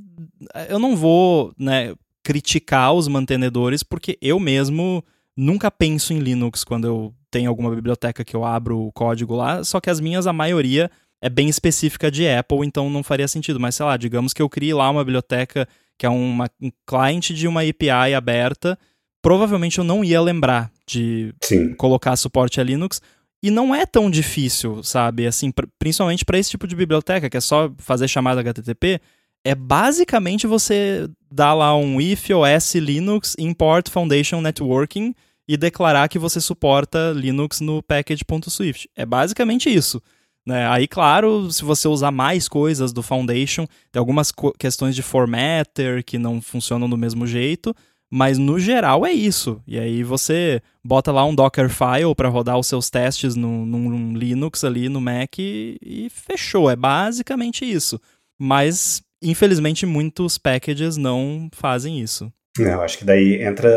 eh, eu não vou, né, criticar os mantenedores, porque eu mesmo nunca penso em Linux quando eu tenho alguma biblioteca que eu abro o código lá, só que as minhas, a maioria, é bem específica de Apple, então não faria sentido. Mas sei lá, digamos que eu crie lá uma biblioteca que é uma, um cliente de uma API aberta provavelmente eu não ia lembrar de Sim. colocar suporte a Linux. E não é tão difícil, sabe? Assim, principalmente para esse tipo de biblioteca, que é só fazer chamada HTTP, é basicamente você dar lá um if os linux import foundation networking e declarar que você suporta Linux no package.swift. É basicamente isso. Né? Aí, claro, se você usar mais coisas do Foundation, tem algumas questões de formatter que não funcionam do mesmo jeito, mas no geral é isso. E aí você bota lá um Dockerfile para rodar os seus testes no, num Linux ali no Mac e, e fechou. É basicamente isso. Mas, infelizmente, muitos packages não fazem isso. É, eu acho que daí entra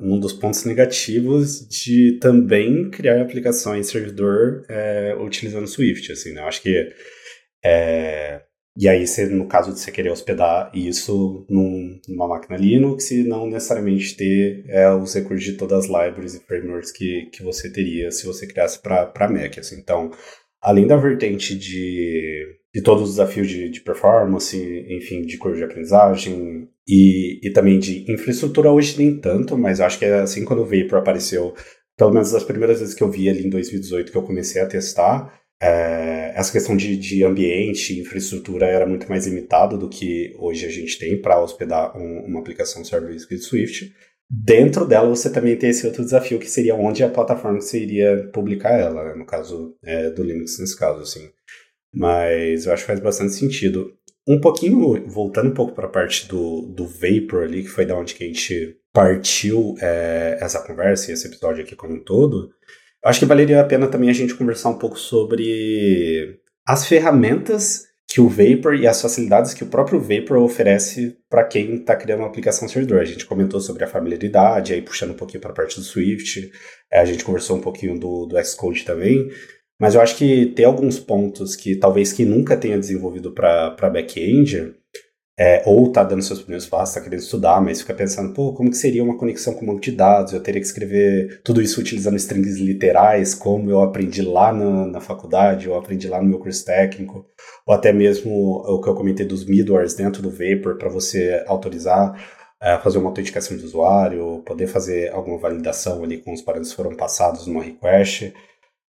um dos pontos negativos de também criar aplicações servidor é, utilizando Swift. Assim, né? Eu acho que é, e aí, você, no caso de você querer hospedar isso num, numa máquina Linux e não necessariamente ter é, os recursos de todas as libraries e frameworks que, que você teria se você criasse para Mac. Assim. Então, além da vertente de, de todos os desafios de, de performance, enfim, de curva de aprendizagem e, e também de infraestrutura, hoje nem tanto, mas acho que é assim quando o Vapor apareceu, pelo menos as primeiras vezes que eu vi ali em 2018 que eu comecei a testar, é, essa questão de, de ambiente, infraestrutura era muito mais limitada do que hoje a gente tem para hospedar um, uma aplicação server escrito Swift. Dentro dela você também tem esse outro desafio que seria onde a plataforma você iria publicar ela, né? no caso é, do Linux nesse caso, assim. Mas eu acho que faz bastante sentido. Um pouquinho, voltando um pouco para a parte do, do Vapor ali, que foi da onde que a gente partiu é, essa conversa e esse episódio aqui como um todo, Acho que valeria a pena também a gente conversar um pouco sobre as ferramentas que o Vapor e as facilidades que o próprio Vapor oferece para quem está criando uma aplicação servidor. A gente comentou sobre a familiaridade, aí puxando um pouquinho para a parte do Swift, é, a gente conversou um pouquinho do, do Xcode também, mas eu acho que tem alguns pontos que talvez quem nunca tenha desenvolvido para back-end é, ou tá dando seus primeiros passos, tá querendo estudar, mas fica pensando, pô, como que seria uma conexão com um banco de dados? Eu teria que escrever tudo isso utilizando strings literais, como eu aprendi lá na, na faculdade, ou aprendi lá no meu curso técnico, ou até mesmo o que eu comentei dos middlewares dentro do Vapor para você autorizar é, fazer uma autenticação de usuário, poder fazer alguma validação ali com os parâmetros que foram passados numa request.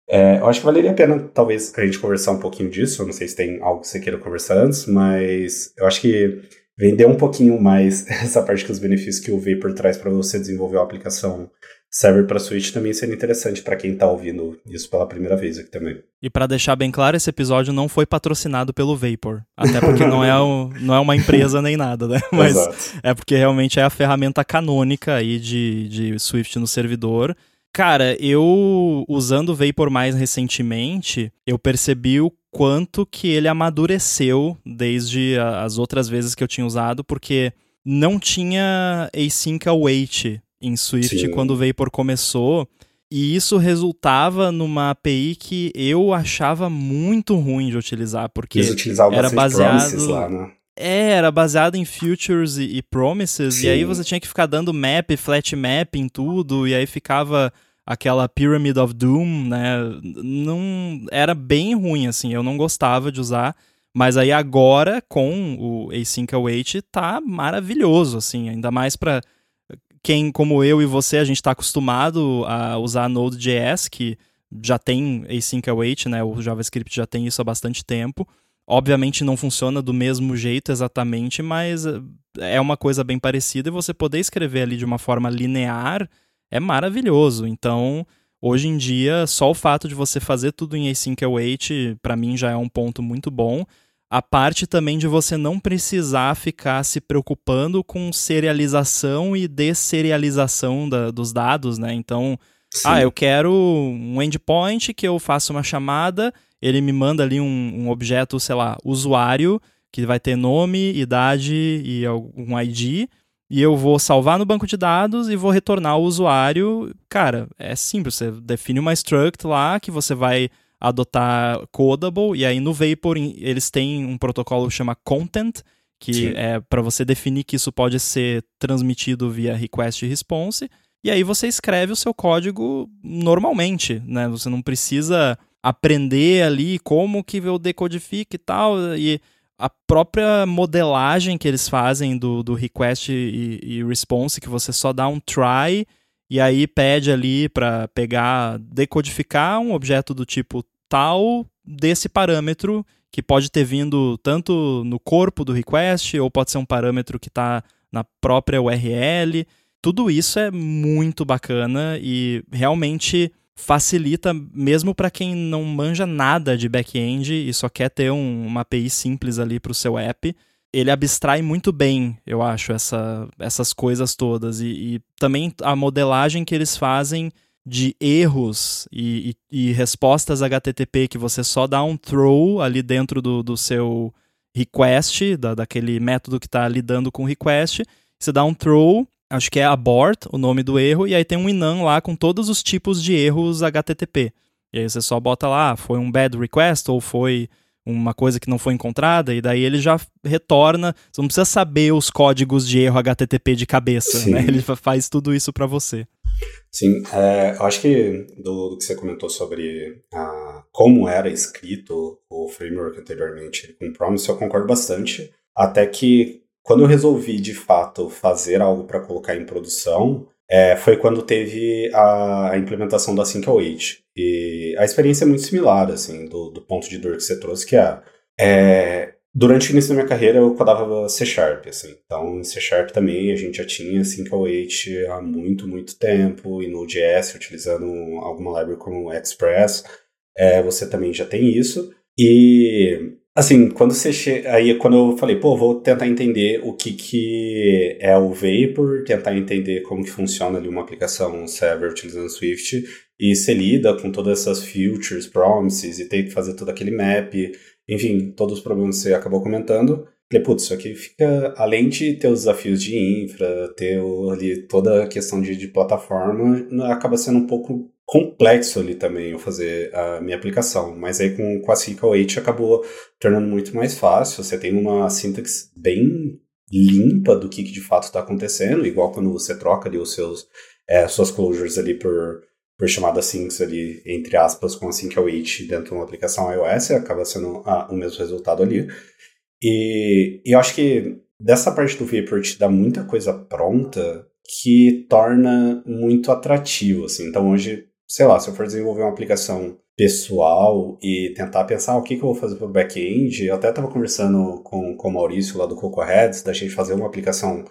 É, eu acho que valeria a pena, talvez, a gente conversar um pouquinho disso. Eu não sei se tem algo que você queira conversar antes, mas eu acho que vender um pouquinho mais essa parte que os benefícios que o Vapor traz para você desenvolver uma aplicação server para Switch também seria interessante para quem está ouvindo isso pela primeira vez aqui também. E para deixar bem claro, esse episódio não foi patrocinado pelo Vapor, até porque não é, o, não é uma empresa nem nada, né? Mas Exato. é porque realmente é a ferramenta canônica aí de, de Swift no servidor Cara, eu usando o Vapor mais recentemente, eu percebi o quanto que ele amadureceu desde as outras vezes que eu tinha usado, porque não tinha async await em Swift Sim. quando o Vapor começou. E isso resultava numa API que eu achava muito ruim de utilizar, porque era baseado lá, né? É, era baseado em futures e, e promises, Sim. e aí você tinha que ficar dando map, flat map em tudo, e aí ficava aquela Pyramid of Doom, né? Não era bem ruim assim, eu não gostava de usar, mas aí agora com o Async Await tá maravilhoso assim, ainda mais para quem como eu e você a gente está acostumado a usar Node.js que já tem Async Await, né? O JavaScript já tem isso há bastante tempo. Obviamente não funciona do mesmo jeito exatamente, mas é uma coisa bem parecida e você poder escrever ali de uma forma linear é maravilhoso. Então, hoje em dia, só o fato de você fazer tudo em async await, para mim já é um ponto muito bom. A parte também de você não precisar ficar se preocupando com serialização e desserialização da, dos dados, né? Então, Sim. ah, eu quero um endpoint que eu faça uma chamada, ele me manda ali um, um objeto, sei lá, usuário, que vai ter nome, idade e algum ID e eu vou salvar no banco de dados e vou retornar ao usuário. Cara, é simples, você define uma struct lá que você vai adotar codable e aí no Vapor eles têm um protocolo que chama content, que Sim. é para você definir que isso pode ser transmitido via request e response. E aí você escreve o seu código normalmente, né? Você não precisa aprender ali como que eu decodifique e tal. E a própria modelagem que eles fazem do, do request e, e response, que você só dá um try e aí pede ali para pegar, decodificar um objeto do tipo tal desse parâmetro que pode ter vindo tanto no corpo do request ou pode ser um parâmetro que está na própria URL. Tudo isso é muito bacana e realmente facilita mesmo para quem não manja nada de back-end e só quer ter um, uma API simples ali para o seu app. Ele abstrai muito bem, eu acho, essa, essas coisas todas. E, e também a modelagem que eles fazem de erros e, e, e, respostas HTTP que você só dá um throw ali dentro do, do seu request, da, daquele método que está lidando com o request. Você dá um throw acho que é abort o nome do erro, e aí tem um inam lá com todos os tipos de erros HTTP. E aí você só bota lá, ah, foi um bad request ou foi uma coisa que não foi encontrada, e daí ele já retorna. Você não precisa saber os códigos de erro HTTP de cabeça, né? Ele faz tudo isso para você. Sim, é, eu acho que do, do, que você comentou sobre a, como era escrito o framework anteriormente com Promise, eu concordo bastante. Até que quando eu resolvi, de fato, fazer algo para colocar em produção, é, foi quando teve a, a implementação da 508. E a experiência é muito similar, assim, do, do ponto de dor que você trouxe, que é, é durante o início da minha carreira eu codava C Sharp, assim. Então, em C Sharp também a gente já tinha 508 há muito, muito tempo, e no JS, utilizando alguma library como Express, é, você também já tem isso. E Assim, quando você che... aí quando eu falei, pô, vou tentar entender o que, que é o Vapor, tentar entender como que funciona ali uma aplicação server utilizando Swift, e você lida com todas essas features, promises, e tem que fazer todo aquele map, enfim, todos os problemas que você acabou comentando. Falei, putz, isso aqui fica, além de ter os desafios de infra, ter ali toda a questão de, de plataforma, acaba sendo um pouco complexo ali também eu fazer a minha aplicação, mas aí com, com a SQL8 acabou tornando muito mais fácil, você tem uma sintaxe bem limpa do que, que de fato está acontecendo, igual quando você troca ali os seus, é, suas closures ali por, por chamada syncs ali, entre aspas, com a SQL8 dentro de uma aplicação iOS, acaba sendo ah, o mesmo resultado ali. E, e eu acho que dessa parte do Vapor dá muita coisa pronta que torna muito atrativo, assim. Então hoje, sei lá, se eu for desenvolver uma aplicação pessoal e tentar pensar o que, que eu vou fazer para o back-end, eu até estava conversando com, com o Maurício lá do CocoHeads, da gente fazer uma aplicação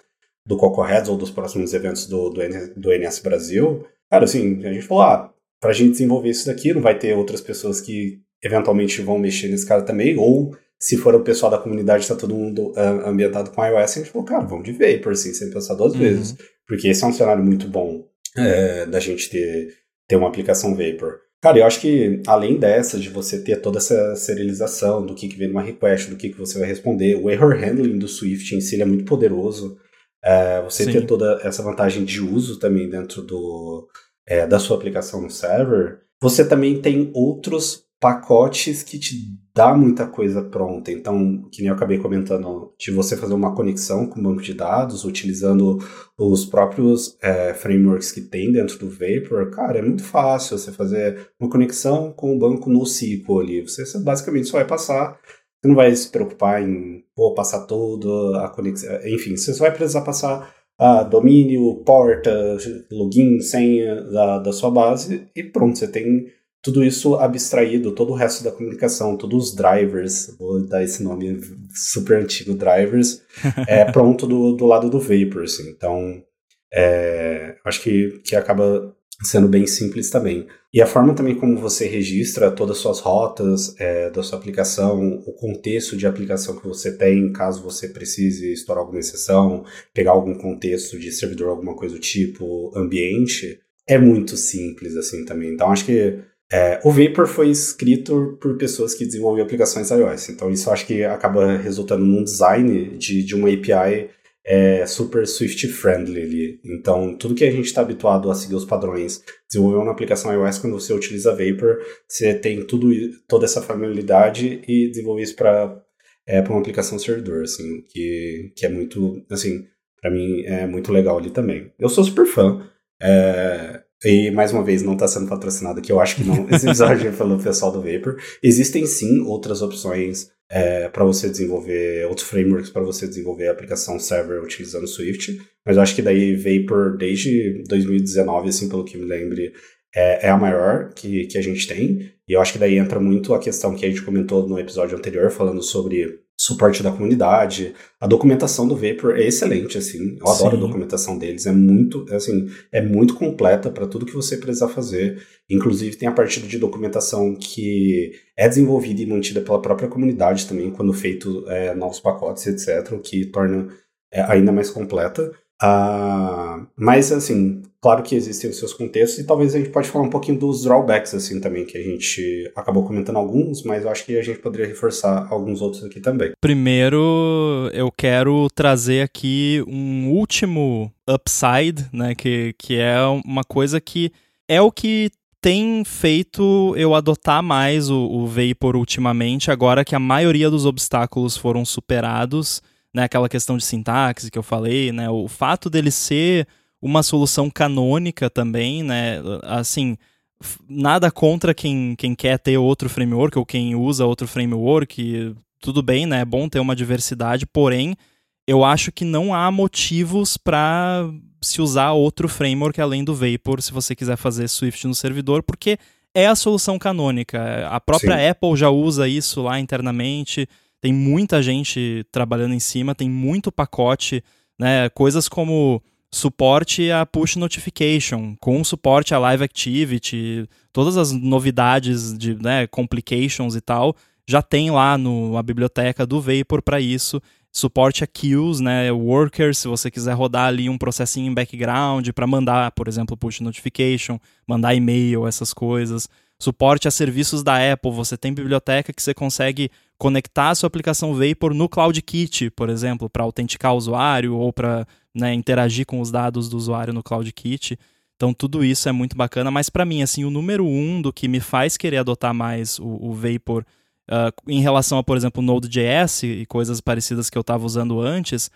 do CocoHeads ou dos próximos eventos do, do, do NS Brasil. Cara, assim, a gente falou, ah, para a gente desenvolver isso daqui, não vai ter outras pessoas que eventualmente vão mexer nesse cara também, ou se for o pessoal da comunidade, está todo mundo uh, ambientado com iOS, a gente falou, cara, vamos de Vapor, assim, sem pensar duas uhum. vezes. Porque esse é um cenário muito bom é, da gente ter, ter uma aplicação Vapor. Cara, eu acho que além dessa, de você ter toda essa serialização do que, que vem numa request, do que, que você vai responder, o error handling do Swift em si é muito poderoso. É, você Sim. ter toda essa vantagem de uso também dentro do, é, da sua aplicação no server. Você também tem outros pacotes que te dá muita coisa pronta. Então, que nem eu acabei comentando, de você fazer uma conexão com o banco de dados, utilizando os próprios é, frameworks que tem dentro do Vapor, cara, é muito fácil você fazer uma conexão com o banco no SQL ali. Você, você basicamente só vai passar, você não vai se preocupar em pô, passar toda a conexão, enfim, você só vai precisar passar a domínio, porta, login, senha da, da sua base e pronto, você tem tudo isso abstraído, todo o resto da comunicação, todos os drivers, vou dar esse nome super antigo, drivers, é pronto do, do lado do Vapor, assim. Então, é, acho que, que acaba sendo bem simples também. E a forma também como você registra todas as suas rotas é, da sua aplicação, o contexto de aplicação que você tem, caso você precise estourar alguma exceção, pegar algum contexto de servidor, alguma coisa do tipo, ambiente, é muito simples assim também. Então acho que é, o Vapor foi escrito por pessoas que desenvolvem aplicações iOS, então isso acho que acaba resultando num design de, de uma API é, super Swift friendly ali. Então, tudo que a gente está habituado a seguir os padrões, desenvolver uma aplicação iOS, quando você utiliza Vapor, você tem tudo, toda essa familiaridade e desenvolver isso para é, uma aplicação servidor, assim, que, que é muito, assim, para mim é muito legal ali também. Eu sou super fã. É, e mais uma vez, não está sendo patrocinado, que eu acho que não. Esse episódio pelo pessoal do Vapor. Existem sim outras opções é, para você desenvolver, outros frameworks para você desenvolver a aplicação server utilizando Swift, mas eu acho que daí Vapor, desde 2019, assim, pelo que me lembre, é, é, a maior que, que a gente tem. E eu acho que daí entra muito a questão que a gente comentou no episódio anterior, falando sobre suporte da comunidade. A documentação do Vapor é excelente, assim. Eu adoro Sim. a documentação deles. É muito, assim, é muito completa para tudo que você precisar fazer. Inclusive, tem a parte de documentação que é desenvolvida e mantida pela própria comunidade também, quando feito é, novos pacotes, etc., o que torna é, ainda mais completa. Uh, mas, assim, claro que existem os seus contextos e talvez a gente pode falar um pouquinho dos drawbacks, assim, também, que a gente acabou comentando alguns, mas eu acho que a gente poderia reforçar alguns outros aqui também. Primeiro, eu quero trazer aqui um último upside, né, que, que é uma coisa que é o que tem feito eu adotar mais o, o Vapor ultimamente, agora que a maioria dos obstáculos foram superados né, aquela questão de sintaxe que eu falei, né, o fato dele ser uma solução canônica também, né, assim, nada contra quem, quem quer ter outro framework ou quem usa outro framework, tudo bem, né, é bom ter uma diversidade, porém, eu acho que não há motivos para se usar outro framework além do Vapor se você quiser fazer Swift no servidor, porque é a solução canônica. A própria Sim. Apple já usa isso lá internamente tem muita gente trabalhando em cima, tem muito pacote, né? Coisas como suporte a push notification, com suporte a live activity, todas as novidades de né, complications e tal, já tem lá no a biblioteca do Vapor para isso. Suporte a queues, né, workers, se você quiser rodar ali um processinho em background para mandar, por exemplo, push notification, mandar e-mail, essas coisas. Suporte a serviços da Apple, você tem biblioteca que você consegue conectar a sua aplicação Vapor no CloudKit, por exemplo, para autenticar o usuário ou para né, interagir com os dados do usuário no CloudKit. Então tudo isso é muito bacana, mas para mim, assim, o número um do que me faz querer adotar mais o, o Vapor uh, em relação a, por exemplo, Node.js e coisas parecidas que eu estava usando antes,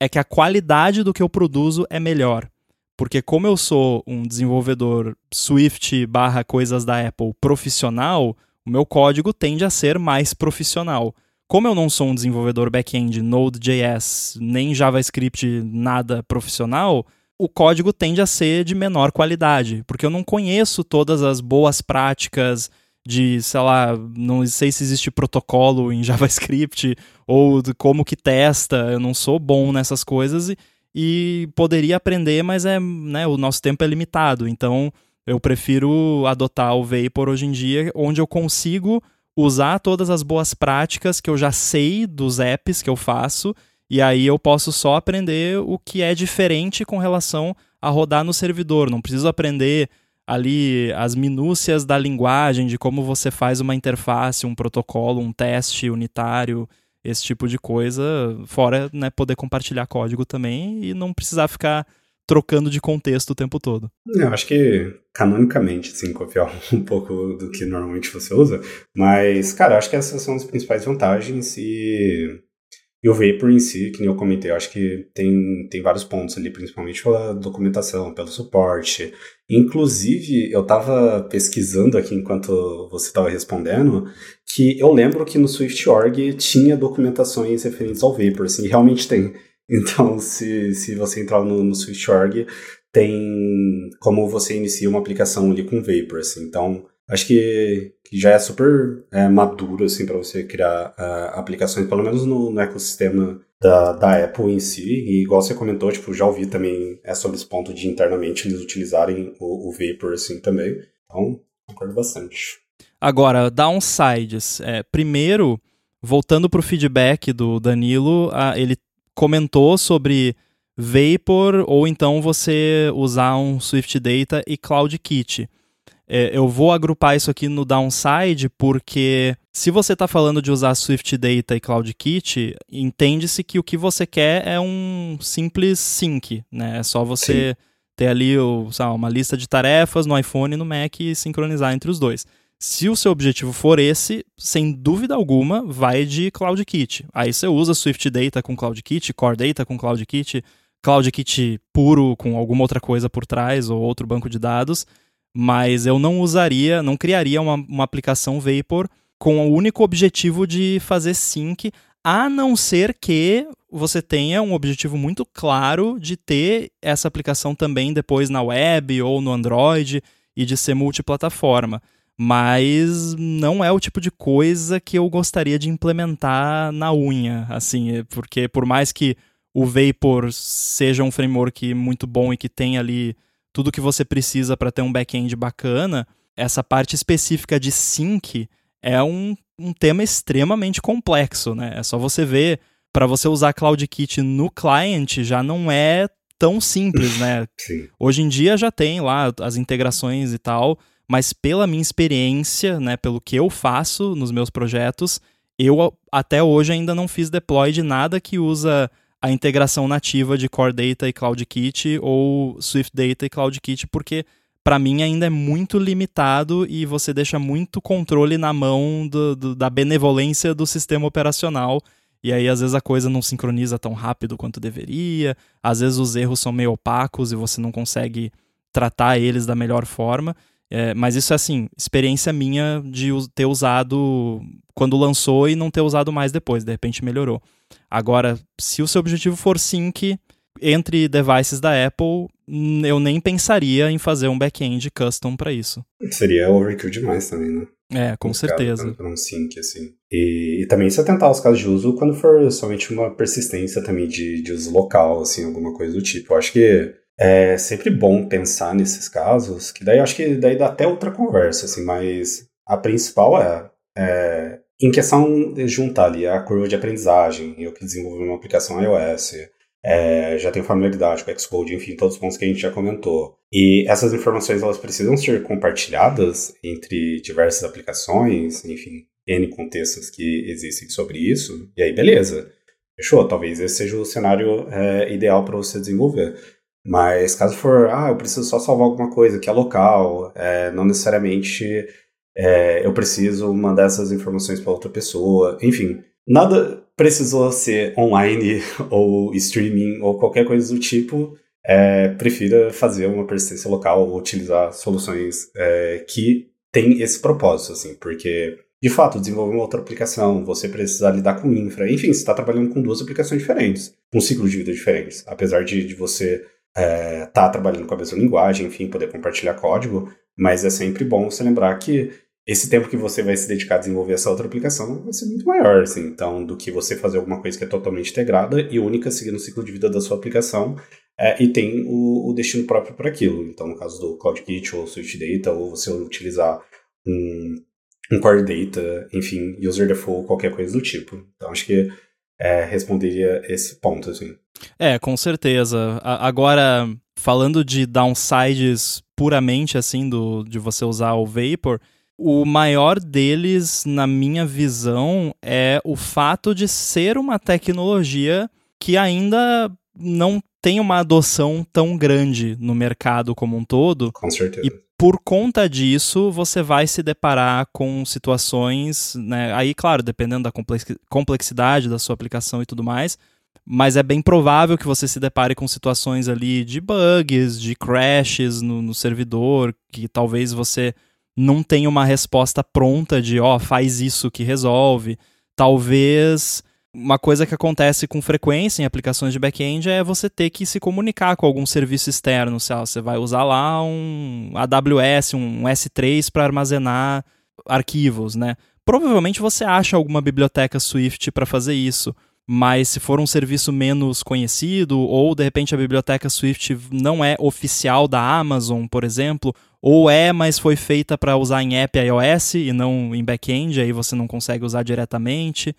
é que a qualidade do que eu produzo é melhor. Porque como eu sou um desenvolvedor Swift barra coisas da Apple profissional, o meu código tende a ser mais profissional. Como eu não sou um desenvolvedor back-end Node.js, nem JavaScript nada profissional, o código tende a ser de menor qualidade, porque eu não conheço todas as boas práticas de, sei lá, não sei se existe protocolo em JavaScript ou como que testa, eu não sou bom nessas coisas e, e poderia aprender, mas é, né, o nosso tempo é limitado, então eu prefiro adotar o Vapor hoje em dia, onde eu consigo usar todas as boas práticas que eu já sei dos apps que eu faço e aí eu posso só aprender o que é diferente com relação a rodar no servidor. Não preciso aprender ali as minúcias da linguagem, de como você faz uma interface, um protocolo, um teste unitário, esse tipo de coisa. Fora né, poder compartilhar código também e não precisar ficar trocando de contexto o tempo todo. Eu acho que canonicamente, assim, copiar um pouco do que normalmente você usa, mas, cara, acho que essas são as principais vantagens e e o Vapor em si, que nem eu comentei, eu acho que tem, tem vários pontos ali, principalmente pela documentação, pelo suporte. Inclusive, eu estava pesquisando aqui enquanto você estava respondendo, que eu lembro que no SwiftOrg tinha documentações referentes ao Vapor, assim, realmente tem. Então, se, se você entrar no, no SwiftOrg, tem como você inicia uma aplicação ali com Vapor, assim. Então, acho que, que já é super é, maduro assim para você criar uh, aplicações, pelo menos no, no ecossistema da, da, Apple em si. E igual você comentou, tipo, já ouvi também é sobre esse ponto de internamente eles utilizarem o, o Vapor assim também. Então, concordo bastante. Agora, downsides. É, primeiro, voltando para o feedback do Danilo, uh, ele comentou sobre Vapor ou então você usar um Swift Data e CloudKit. É, eu vou agrupar isso aqui no downside porque se você está falando de usar Swift Data e CloudKit, entende-se que o que você quer é um simples sync, né? É só você Sim. ter ali o, uma lista de tarefas no iPhone e no Mac e sincronizar entre os dois. Se o seu objetivo for esse, sem dúvida alguma, vai de CloudKit. Aí você usa Swift Data com CloudKit, Core Data com CloudKit, CloudKit puro com alguma outra coisa por trás ou outro banco de dados mas eu não usaria, não criaria uma, uma aplicação Vapor com o único objetivo de fazer sync, a não ser que você tenha um objetivo muito claro de ter essa aplicação também depois na web ou no Android e de ser multiplataforma. Mas não é o tipo de coisa que eu gostaria de implementar na unha, assim, porque por mais que o Vapor seja um framework muito bom e que tenha ali tudo que você precisa para ter um back-end bacana, essa parte específica de sync é um, um tema extremamente complexo, né? É só você ver, para você usar CloudKit no client já não é tão simples, né? Sim. Hoje em dia já tem lá as integrações e tal, mas pela minha experiência, né, pelo que eu faço nos meus projetos, eu até hoje ainda não fiz deploy de nada que usa a integração nativa de Core Data e CloudKit ou Swift Data e CloudKit, porque para mim ainda é muito limitado e você deixa muito controle na mão do, do, da benevolência do sistema operacional. E aí, às vezes, a coisa não sincroniza tão rápido quanto deveria, às vezes os erros são meio opacos e você não consegue tratar eles da melhor forma. É, mas isso é assim, experiência minha de ter usado quando lançou e não ter usado mais depois, de repente melhorou. Agora, se o seu objetivo for sync entre devices da Apple, eu nem pensaria em fazer um back-end custom para isso. Seria overkill demais também, né? É, com certeza. Para um sync, assim. E, e, também se atentar aos casos de uso quando for somente uma persistência também de, de uso local, assim, alguma coisa do tipo. Eu acho que é sempre bom pensar nesses casos, que daí acho que daí dá até outra conversa, assim, mas a principal é, é em questão de juntar ali a curva de aprendizagem, eu que desenvolvi uma aplicação iOS, é, já tenho familiaridade com Xcode, enfim, todos os pontos que a gente já comentou. E essas informações elas precisam ser compartilhadas entre diversas aplicações, enfim, N contextos que existem sobre isso, e aí beleza. Fechou, talvez esse seja o cenário é, ideal para você desenvolver. Mas caso for, ah, eu preciso só salvar alguma coisa que é local, é, não necessariamente é, eu preciso mandar essas informações para outra pessoa, enfim, nada precisou ser online ou streaming ou qualquer coisa do tipo. É, prefira fazer uma persistência local ou utilizar soluções é, que tem esse propósito, assim, porque de fato, desenvolver uma outra aplicação, você precisar lidar com infra, enfim, você está trabalhando com duas aplicações diferentes, com um ciclo de vida diferentes. Apesar de, de você estar é, tá trabalhando com a mesma linguagem, enfim, poder compartilhar código, mas é sempre bom você lembrar que esse tempo que você vai se dedicar a desenvolver essa outra aplicação vai ser muito maior, assim, então, do que você fazer alguma coisa que é totalmente integrada e única, seguindo o ciclo de vida da sua aplicação, é, e tem o, o, destino próprio para aquilo. Então, no caso do CloudKit ou Switch Data, ou você utilizar um um core data, enfim, user default, qualquer coisa do tipo. Então acho que é, responderia esse ponto, assim. É, com certeza. A agora, falando de downsides puramente, assim, do, de você usar o Vapor, o maior deles, na minha visão, é o fato de ser uma tecnologia que ainda não tem uma adoção tão grande no mercado como um todo. Com certeza. E por conta disso, você vai se deparar com situações, né? Aí, claro, dependendo da complexidade da sua aplicação e tudo mais, mas é bem provável que você se depare com situações ali de bugs, de crashes no, no servidor, que talvez você não tenha uma resposta pronta de, ó, oh, faz isso que resolve. Talvez uma coisa que acontece com frequência em aplicações de back-end é você ter que se comunicar com algum serviço externo. Se você vai usar lá um AWS, um S3 para armazenar arquivos, né? Provavelmente você acha alguma biblioteca Swift para fazer isso, mas se for um serviço menos conhecido ou de repente a biblioteca Swift não é oficial da Amazon, por exemplo, ou é, mas foi feita para usar em app iOS e não em back-end, aí você não consegue usar diretamente.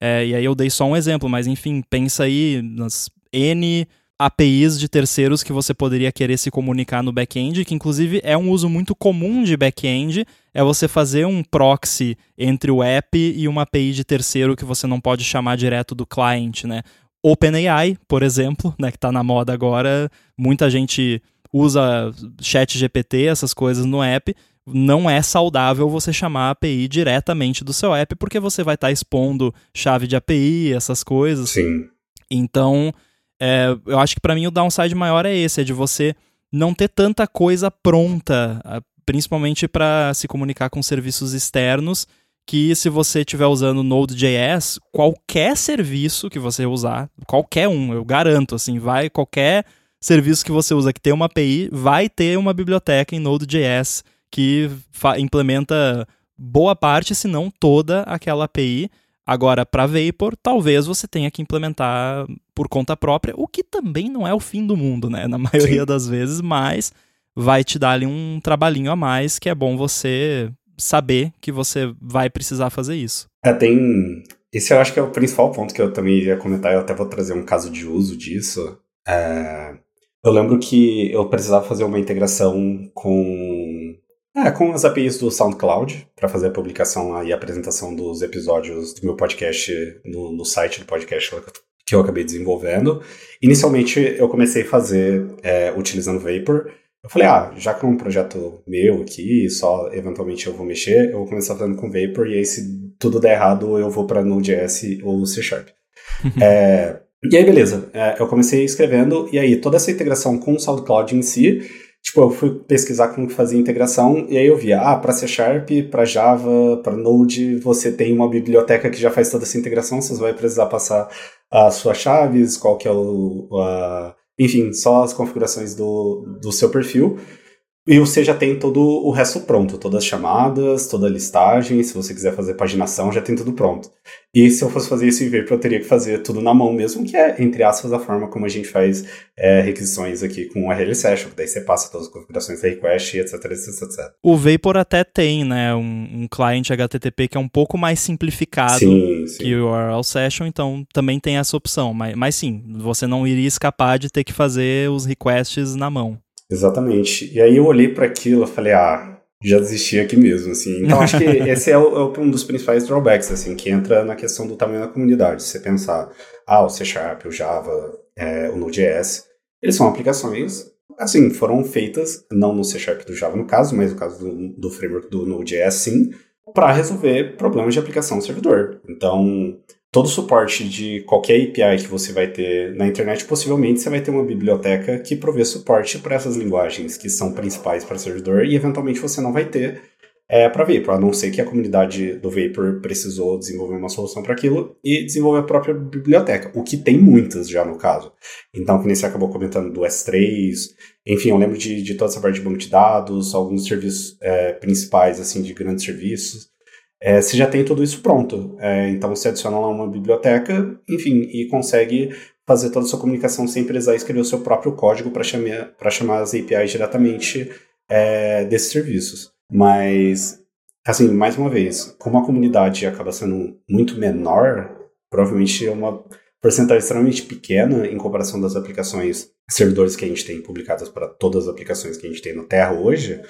É, e aí eu dei só um exemplo, mas enfim, pensa aí nas N APIs de terceiros que você poderia querer se comunicar no back-end, que inclusive é um uso muito comum de back-end, é você fazer um proxy entre o app e uma API de terceiro que você não pode chamar direto do client, né? OpenAI, por exemplo, né, que está na moda agora, muita gente usa chat GPT, essas coisas no app, não é saudável você chamar a API diretamente do seu app, porque você vai estar tá expondo chave de API, essas coisas. Sim. Então, é, eu acho que para mim o downside maior é esse, é de você não ter tanta coisa pronta, principalmente para se comunicar com serviços externos, que se você estiver usando Node.js, qualquer serviço que você usar, qualquer um, eu garanto, assim, vai qualquer serviço que você usa que tem uma API, vai ter uma biblioteca em Node.js que implementa boa parte, se não toda aquela API. Agora, para Vapor, talvez você tenha que implementar por conta própria, o que também não é o fim do mundo, né? Na maioria Sim. das vezes, mas vai te dar ali um trabalhinho a mais que é bom você saber que você vai precisar fazer isso. É, tem. Esse eu acho que é o principal ponto que eu também ia comentar, eu até vou trazer um caso de uso disso. É... Eu lembro que eu precisava fazer uma integração com é, com as APIs do SoundCloud, para fazer a publicação e a apresentação dos episódios do meu podcast no, no site do podcast que eu acabei desenvolvendo. Inicialmente eu comecei a fazer é, utilizando Vapor. Eu falei, ah, já que é um projeto meu aqui, só eventualmente eu vou mexer, eu vou começar fazendo com Vapor, e aí se tudo der errado eu vou para Node.js ou C Sharp. é, e aí, beleza, é, eu comecei escrevendo, e aí toda essa integração com o SoundCloud em si Tipo, eu fui pesquisar como fazer integração e aí eu via, ah, para C Sharp, para Java, para Node, você tem uma biblioteca que já faz toda essa integração, você vai precisar passar as suas chaves, qual que é o... A, enfim, só as configurações do, do seu perfil. E você já tem todo o resto pronto, todas as chamadas, toda a listagem, se você quiser fazer paginação, já tem tudo pronto. E se eu fosse fazer isso em Vapor, eu teria que fazer tudo na mão mesmo, que é, entre aspas, a forma como a gente faz é, requisições aqui com o RL Session, daí você passa todas as configurações da request, etc, etc, etc. O Vapor até tem, né, um, um cliente HTTP que é um pouco mais simplificado sim, sim. que o URL Session, então também tem essa opção. Mas, mas sim, você não iria escapar de ter que fazer os requests na mão. Exatamente. E aí eu olhei para aquilo e falei, ah, já desisti aqui mesmo, assim. Então acho que esse é, o, é, um dos principais drawbacks, assim, que entra na questão do tamanho da comunidade. Você pensar, ah, o C Sharp, o Java, é, o Node.js, Eles são aplicações, assim, foram feitas, não no C Sharp do Java no caso, mas no caso do, do framework do Node.js sim, para resolver problemas de aplicação no servidor. Então, todo suporte de qualquer API que você vai ter na internet, possivelmente você vai ter uma biblioteca que provê suporte para essas linguagens que são principais para servidor e eventualmente você não vai ter é, para Vapor, a não ser que a comunidade do Vapor precisou desenvolver uma solução para aquilo e desenvolver a própria biblioteca, o que tem muitas já no caso. Então, que nem você acabou comentando do S3, enfim, eu lembro de, de toda essa parte de banco de dados, alguns serviços é, principais, assim, de grandes serviços. É, você já tem tudo isso pronto. É, então, você adiciona lá uma biblioteca, enfim, e consegue fazer toda a sua comunicação sem precisar escrever o seu próprio código para chamar, as APIs diretamente é, desses serviços. Mas, assim, mais uma vez, como a comunidade acaba sendo muito menor, provavelmente é uma porcentagem extremamente pequena em comparação das aplicações servidores que a gente tem publicadas para todas as aplicações que a gente tem na Terra hoje,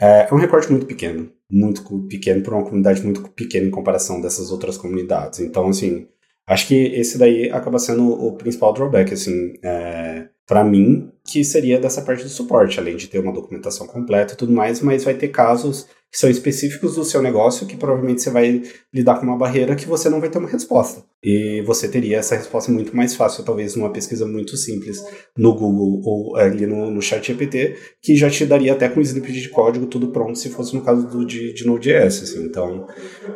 é, é um recorte muito pequeno. Muito pequeno para uma comunidade muito pequena em comparação dessas outras comunidades. Então, assim, acho que esse daí acaba sendo o principal drawback, assim, é, para mim, que seria dessa parte do suporte, além de ter uma documentação completa e tudo mais, mas vai ter casos que são específicos do seu negócio que provavelmente você vai lidar com uma barreira que você não vai ter uma resposta. E você teria essa resposta muito mais fácil, talvez numa pesquisa muito simples no Google ou ali no, no chat GPT, que já te daria até com snippet de código tudo pronto, se fosse no caso do, de, de Node.js. Assim. Então,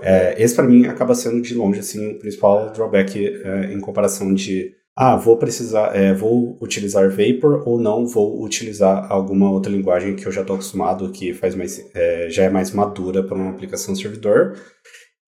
é, esse para mim acaba sendo de longe assim, o principal drawback é, em comparação de ah, vou precisar, é, vou utilizar Vapor ou não vou utilizar alguma outra linguagem que eu já estou acostumado, que faz mais, é, já é mais madura para uma aplicação servidor.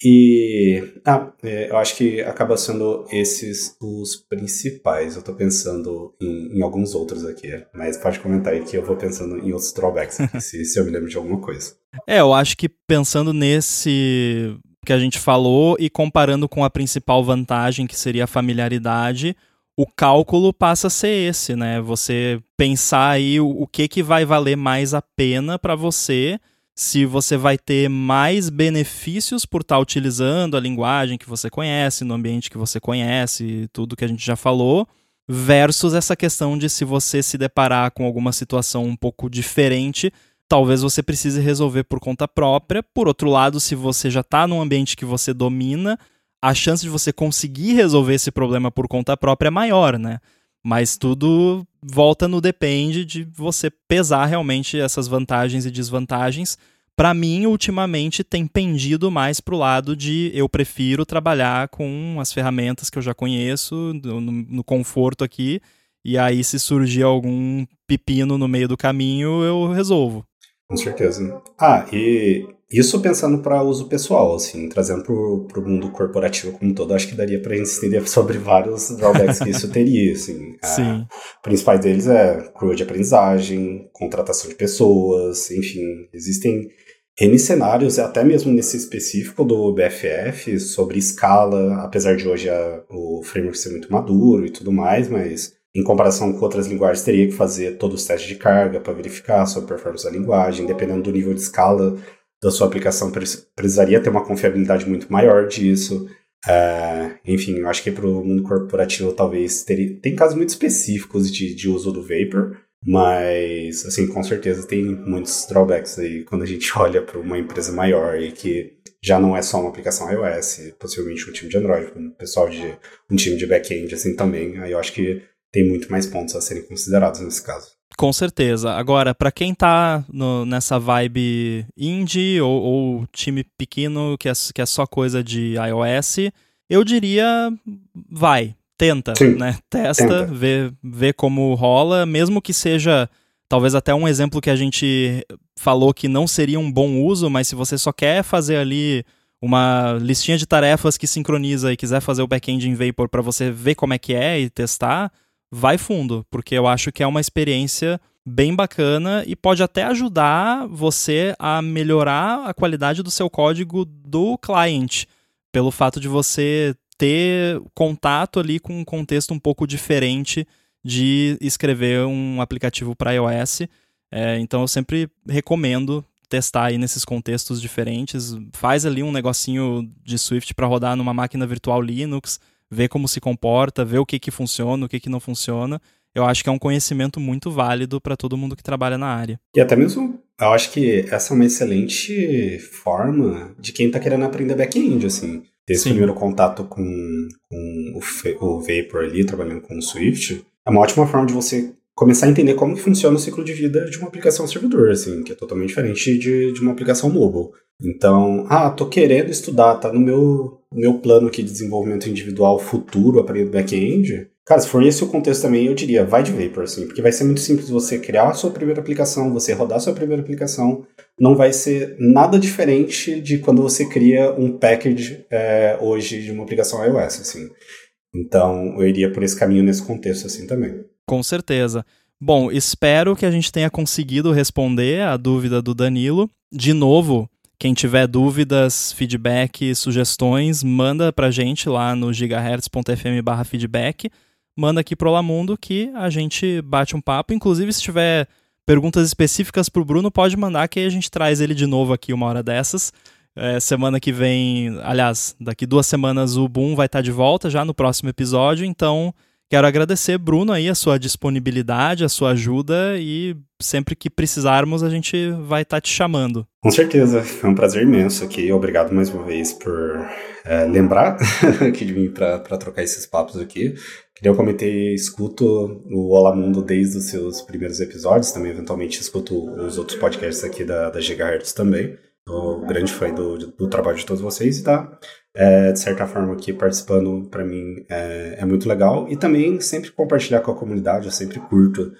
E ah, é, eu acho que acaba sendo esses os principais. Eu estou pensando em, em, alguns outros aqui, mas pode comentar aí que eu vou pensando em outros drawbacks aqui, se, se eu me lembro de alguma coisa. É, eu acho que pensando nesse que a gente falou e comparando com a principal vantagem, que seria a familiaridade, o cálculo passa a ser esse, né? Você pensar aí o, o que, que vai valer mais a pena para você, se você vai ter mais benefícios por estar tá utilizando a linguagem que você conhece, no ambiente que você conhece, tudo que a gente já falou, versus essa questão de se você se deparar com alguma situação um pouco diferente, talvez você precise resolver por conta própria. Por outro lado, se você já está num ambiente que você domina, a chance de você conseguir resolver esse problema por conta própria é maior, né? Mas tudo volta no depende de você pesar realmente essas vantagens e desvantagens. Para mim, ultimamente, tem pendido mais pro lado de eu prefiro trabalhar com as ferramentas que eu já conheço, no, no conforto aqui, e aí se surgir algum pepino no meio do caminho, eu resolvo. Com certeza. Ah, e isso pensando para uso pessoal, assim, trazendo para o mundo corporativo como um todo, acho que daria para a gente entender sobre vários drawbacks que isso teria, assim. Sim. principais deles é curva de aprendizagem, contratação de pessoas, enfim, existem N cenários, até mesmo nesse específico do BFF, sobre escala, apesar de hoje a, o framework ser muito maduro e tudo mais, mas em comparação com outras linguagens, teria que fazer todos os testes de carga para verificar a sua performance da linguagem, dependendo do nível de escala da sua aplicação, precisaria ter uma confiabilidade muito maior disso. Uh, enfim, eu acho que para o mundo corporativo talvez teria, tem casos muito específicos de, de uso do Vapor, mas assim, com certeza tem muitos drawbacks aí quando a gente olha para uma empresa maior e que já não é só uma aplicação iOS, possivelmente um time de Android, um pessoal de um time de back-end assim também. Aí eu acho que tem muito mais pontos a serem considerados nesse caso. Com certeza. Agora, para quem tá no, nessa vibe indie ou, ou, time pequeno que é, que é só coisa de iOS, eu diria vai, tenta, Sim, né? Testa, tenta. Vê, vê como rola, mesmo que seja talvez até um exemplo que a gente falou que não seria um bom uso, mas se você só quer fazer ali uma listinha de tarefas que sincroniza e quiser fazer o back-end em Vapor para você ver como é que é e testar, vai fundo, porque eu acho que é uma experiência bem bacana e pode até ajudar você a melhorar a qualidade do seu código do cliente, pelo fato de você ter contato ali com um contexto um pouco diferente de escrever um aplicativo para iOS. É, então eu sempre recomendo testar aí nesses contextos diferentes. Faz ali um negocinho de Swift para rodar numa máquina virtual Linux ver como se comporta, ver o que, que funciona, o que, que não funciona. eu acho que é um conhecimento muito válido para todo mundo que trabalha na área. E até mesmo, eu acho que essa é uma excelente forma de quem está querendo aprender back-end, assim. Ter esse Sim. primeiro contato com, com o, o Vapor ali, trabalhando com o Swift, é uma ótima forma de você começar a entender como que funciona o ciclo de vida de uma aplicação servidor, assim, que é totalmente diferente de, de uma aplicação mobile. Então, ah, tô querendo estudar, tá no meu, meu plano aqui de desenvolvimento individual futuro, aprender back-end. Cara, se for esse o contexto também, eu diria, vai de Vapor, assim, porque vai ser muito simples você criar a sua primeira aplicação, você rodar a sua primeira aplicação, não vai ser nada diferente de quando você cria um package é, hoje de uma aplicação iOS, assim. Então, eu iria por esse caminho nesse contexto, assim, também. Com certeza. Bom, espero que a gente tenha conseguido responder a dúvida do Danilo. De novo, quem tiver dúvidas, feedback, sugestões, manda pra gente lá no gigahertz.fm feedback manda aqui pro Lamundo que a gente bate um papo. Inclusive, se tiver perguntas específicas pro Bruno, pode mandar que a gente traz ele de novo aqui uma hora dessas. É, semana que vem, aliás, daqui duas semanas o Boom vai estar tá de volta já no próximo episódio, então Quero agradecer, Bruno, aí a sua disponibilidade, a sua ajuda e sempre que precisarmos a gente vai estar tá te chamando. Com certeza, foi um prazer imenso aqui. Obrigado mais uma vez por é, lembrar aqui de mim para trocar esses papos aqui. Eu comentei, escuto o Olá Mundo desde os seus primeiros episódios, também eventualmente escuto os outros podcasts aqui da, da Gigahertz também. Sou grande fã do, do trabalho de todos vocês e tá, é, de certa forma, aqui participando para mim é, é, muito legal. E também sempre compartilhar com a comunidade, eu sempre curto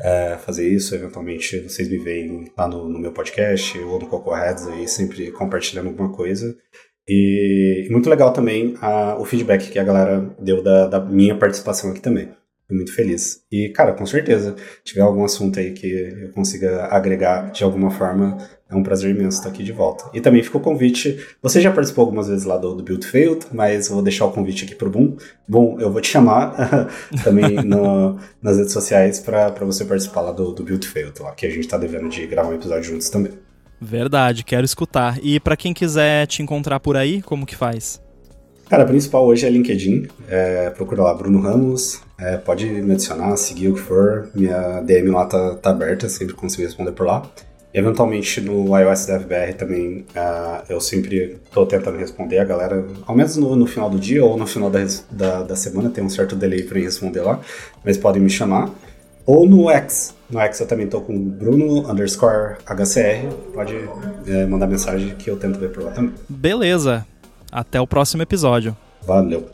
é, fazer isso. Eventualmente vocês me veem lá no, no meu podcast ou no Coco Heads aí, sempre compartilhando alguma coisa. E, e muito legal também a, o feedback que a galera deu da, da minha participação aqui também. Fico muito feliz. E, cara, com certeza, tiver algum assunto aí que eu consiga agregar de alguma forma, é um prazer imenso estar aqui de volta. E também fica o convite. Você já participou algumas vezes lá do, do Build Failed, mas vou deixar o convite aqui pro Boom. Bom, eu vou te chamar também no, nas redes sociais para você participar lá do, do Build Failed, lá, que a gente tá devendo de gravar um episódio juntos também. Verdade, quero escutar. E para quem quiser te encontrar por aí, como que faz? Cara, a principal hoje é LinkedIn. É, procura lá Bruno Ramos. É, pode me adicionar, seguir o que for. Minha DM lá tá, tá aberta, sempre consigo responder por lá. Eventualmente no iOS DevBR também uh, eu sempre estou tentando responder a galera, ao menos no, no, final do dia ou no final da, da, da semana, tem um certo delay para responder lá, mas podem me chamar. Ou no X. No X eu também estou com Bruno underscore HCR. Pode é, mandar mensagem que eu tento ver por lá também. Beleza. Até o próximo episódio. Valeu.